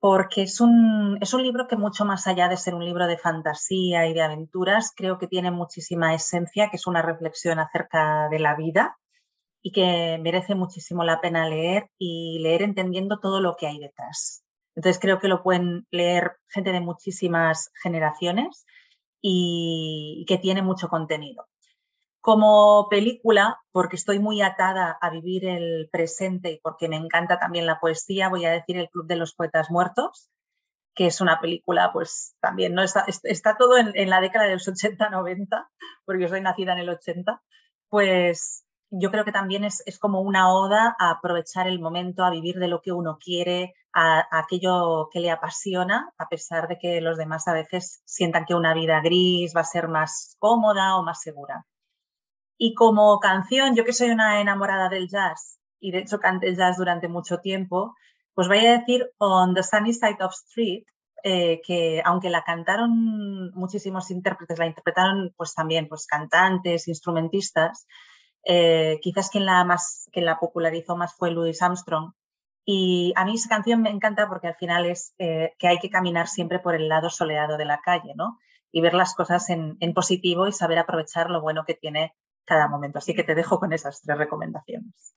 porque es un, es un libro que mucho más allá de ser un libro de fantasía y de aventuras, creo que tiene muchísima esencia, que es una reflexión acerca de la vida y que merece muchísimo la pena leer y leer entendiendo todo lo que hay detrás. Entonces creo que lo pueden leer gente de muchísimas generaciones y que tiene mucho contenido. Como película, porque estoy muy atada a vivir el presente y porque me encanta también la poesía, voy a decir El Club de los Poetas Muertos, que es una película, pues también, ¿no? Está, está todo en, la década de los 80-90, porque yo soy nacida en el 80, pues yo creo que también es, como una oda a aprovechar el momento, a vivir de lo que uno quiere, a, aquello que le apasiona, a pesar de que los demás a veces sientan que una vida gris va a ser más cómoda o más segura. Y como canción, yo que soy una enamorada del jazz y de hecho canté jazz durante mucho tiempo, pues voy a decir On the Sunny Side of Street, eh, que aunque la cantaron muchísimos intérpretes, la interpretaron pues también pues cantantes, instrumentistas, eh, quizás quien la, más, quien la popularizó más fue Louis Armstrong. Y a mí esa canción me encanta porque al final es eh, que hay que caminar siempre por el lado soleado de la calle, ¿no? Y ver las cosas en, en positivo y saber aprovechar lo bueno que tiene cada momento. Así que te dejo con esas tres recomendaciones.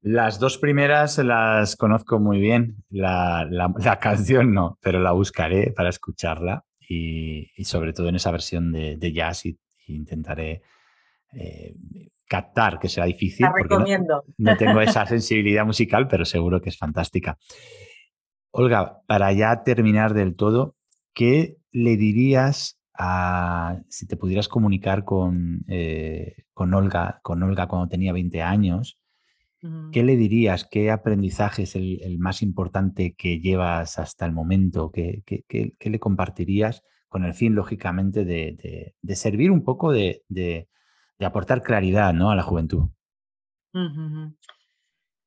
Las dos primeras las conozco muy bien. La, canción no, pero la buscaré para escucharla y, sobre todo en esa versión de, jazz y, intentaré eh, captar, que será difícil. La recomiendo. no, tengo esa sensibilidad musical, pero seguro que es fantástica. Olga, para ya terminar del todo, ¿qué le dirías si te pudieras comunicar con, eh, con, Olga, con Olga cuando tenía 20 años, ¿qué le dirías? ¿Qué aprendizaje es el, más importante que llevas hasta el momento? ¿Qué, le compartirías con el fin, lógicamente, de, servir un poco de, aportar claridad ¿no? a la juventud?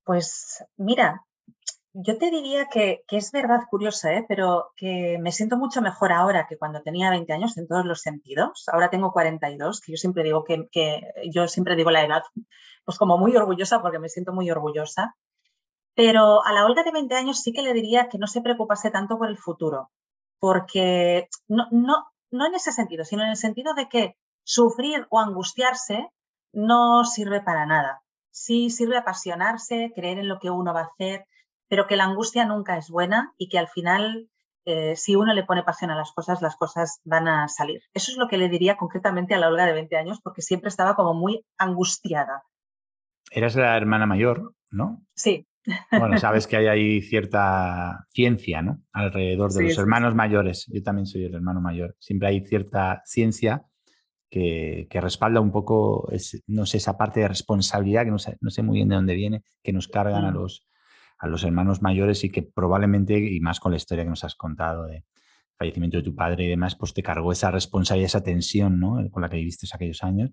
Pues mira, yo te diría que, es verdad curiosa, ¿eh? pero que me siento mucho mejor ahora que cuando tenía 20 años en todos los sentidos. Ahora tengo 42, que yo siempre digo que, yo siempre digo la edad, pues como muy orgullosa porque me siento muy orgullosa. Pero a la Olga de 20 años sí que le diría que no se preocupase tanto por el futuro, porque no, no, no en ese sentido, sino en el sentido de que sufrir o angustiarse no sirve para nada. Sí sirve apasionarse, creer en lo que uno va a hacer, pero que la angustia nunca es buena y que al final, eh, si uno le pone pasión a las cosas, las cosas van a salir. Eso es lo que le diría concretamente a la Olga de 20 años, porque siempre estaba como muy angustiada. Eras la hermana mayor, ¿no? Sí. Bueno, sabes que hay ahí cierta ciencia, ¿no? Alrededor de los hermanos mayores. Yo también soy el hermano mayor. Siempre hay cierta ciencia que, respalda un poco, no sé, esa parte de responsabilidad que no sé, no sé, muy bien de dónde viene, que nos cargan a, mm. los, a los hermanos mayores y que probablemente, y más con la historia que nos has contado de fallecimiento de tu padre y demás, pues te cargó esa responsabilidad, esa tensión ¿no? con la que viviste aquellos años.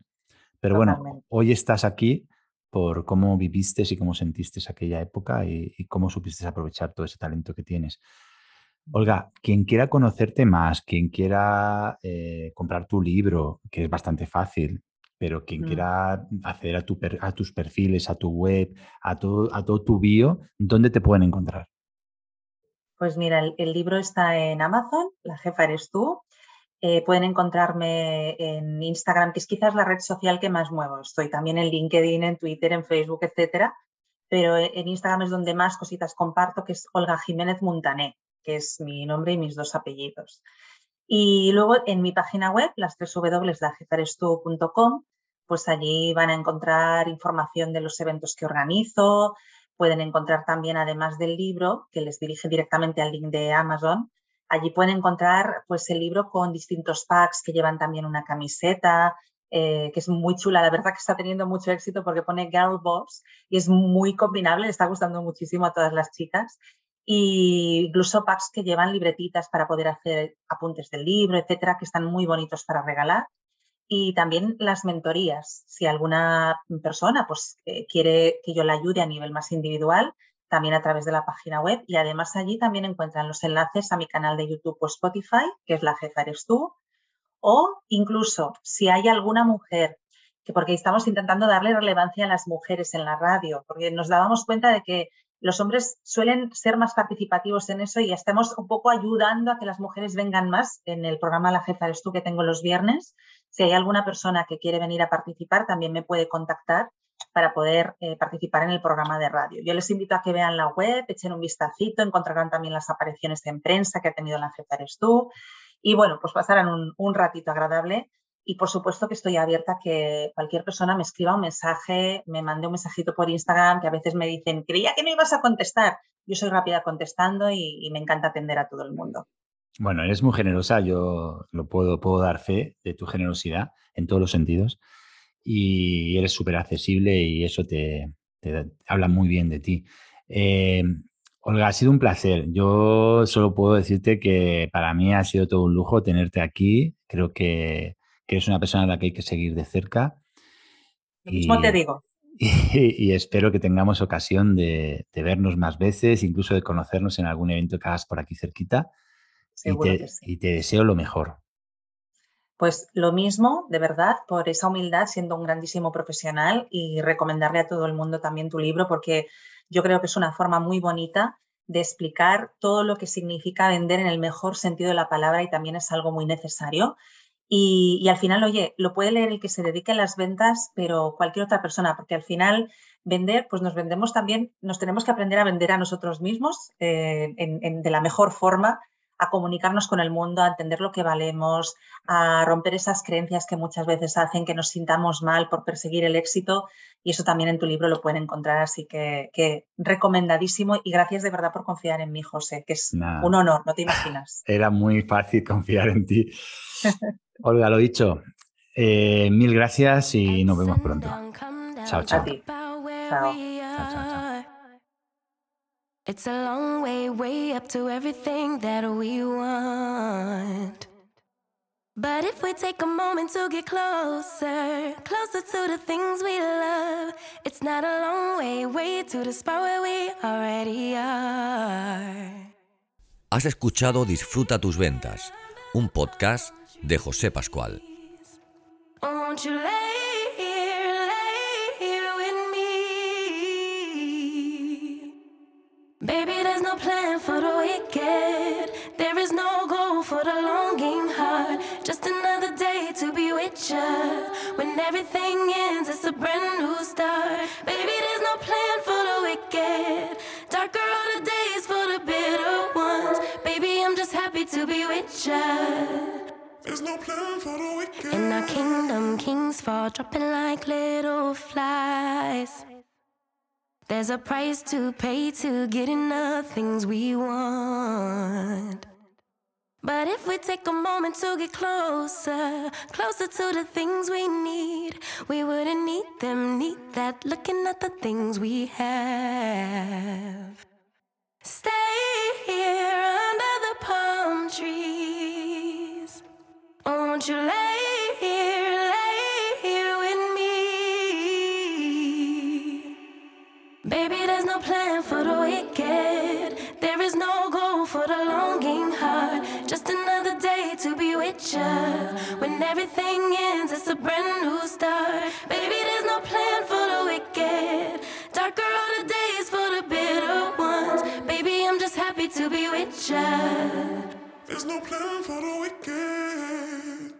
Pero bueno, hoy estás aquí por cómo viviste y cómo sentiste aquella época y, cómo supiste aprovechar todo ese talento que tienes. Olga, quien quiera conocerte más, quien quiera eh, comprar tu libro, que es bastante fácil, pero quien mm. quiera acceder a, tu a, tus perfiles, a tu web, a todo, a todo tu bio, ¿dónde te pueden encontrar? Pues mira, el libro está en Amazon, La jefa eres tú, eh, pueden encontrarme en Instagram, que es quizás la red social que más muevo. Estoy también en LinkedIn, en Twitter, en Facebook, etcétera. Pero e, en Instagram es donde más cositas comparto, que es Olga Jiménez Montané, que es mi nombre y mis dos apellidos. Y luego en mi página web, las tres www.lajefarestu.com, pues allí van a encontrar información de los eventos que organizo. Pueden encontrar también, además del libro, que les dirige directamente al link de Amazon, Allí pueden encontrar pues, el libro con distintos packs que llevan también una camiseta, eh, que es muy chula. La verdad que está teniendo mucho éxito porque pone Girl Boss y es muy combinable, le está gustando muchísimo a todas las chicas. Y incluso packs que llevan libretitas para poder hacer apuntes del libro, etcétera, que están muy bonitos para regalar. Y también las mentorías. Si alguna persona pues, eh, quiere que yo la ayude a nivel más individual, también a través de la página web y además allí también encuentran los enlaces a mi canal de YouTube o Spotify, que es La Jefa Eres Tú, o incluso si hay alguna mujer, que porque estamos intentando darle relevancia a las mujeres en la radio, porque nos dábamos cuenta de que los hombres suelen ser más participativos en eso y estamos un poco ayudando a que las mujeres vengan más en el programa La Jefa Eres Tú que tengo los viernes. Si hay alguna persona que quiere venir a participar, también me puede contactar para poder eh, participar en el programa de radio. Yo les invito a que vean la web, echen un vistacito, encontrarán también las apariciones en prensa que ha tenido la jefa Eres tú y bueno, pues pasarán un, ratito agradable y por supuesto que estoy abierta a que cualquier persona me escriba un mensaje, me mande un mensajito por Instagram, que a veces me dicen, creía que no ibas a contestar. Yo soy rápida contestando y, me encanta atender a todo el mundo. Bueno, eres muy generosa, yo lo puedo, puedo dar fe de tu generosidad en todos los sentidos y eres súper accesible y eso te, habla muy bien de ti. Eh, Olga, ha sido un placer. Yo solo puedo decirte que para mí ha sido todo un lujo tenerte aquí. Creo que, eres una persona a la que hay que seguir de cerca. Lo mismo te digo. Y, espero que tengamos ocasión de, vernos más veces, incluso de conocernos en algún evento que hagas por aquí cerquita. y te deseo lo mejor. Pues lo mismo, de verdad, por esa humildad, siendo un grandísimo profesional y recomendarle a todo el mundo también tu libro, porque yo creo que es una forma muy bonita de explicar todo lo que significa vender en el mejor sentido de la palabra y también es algo muy necesario. Y, al final, oye, lo puede leer el que se dedique a las ventas, pero cualquier otra persona, porque al final vender, pues nos vendemos también, nos tenemos que aprender a vender a nosotros mismos eh, de la mejor forma a comunicarnos con el mundo, a entender lo que valemos, a romper esas creencias que muchas veces hacen que nos sintamos mal por perseguir el éxito. Y eso también en tu libro lo pueden encontrar, así que, recomendadísimo y gracias de verdad por confiar en mí, José, que es un honor, no te imaginas. Era muy fácil confiar en ti. Olga, lo dicho, eh, mil gracias y nos vemos pronto. Chao, chao. Chao, chao, chao. It's a long way, way up to everything that we want. But if we take a moment to get closer, closer to the things we love, it's not a long way, way to the spot where we already are. Has escuchado Disfruta tus ventas, un podcast de José Pascual. Baby, there's no plan for the wicked. There is no goal for the longing heart. Just another day to be with you. When everything ends, it's a brand new start. Baby, there's no plan for the wicked. Darker are the days for the bitter ones. Baby, I'm just happy to be with you. No plan for the wicked. In our kingdom, kings fall, dropping like little flies. There's a price to pay to get enough things we want. But if we take a moment to get closer, closer to the things we need, we wouldn't need them, need that, looking at the things we have. Stay here under the palm trees. Won't you lay here, lay here with me? Baby, there's no plan for the wicked. There is no goal for the longing heart. Just another day to be with you. When everything ends, it's a brand new start. Baby, there's no plan for the wicked. Darker are the days for the bitter ones. Baby, I'm just happy to be with you no plan for the weekend.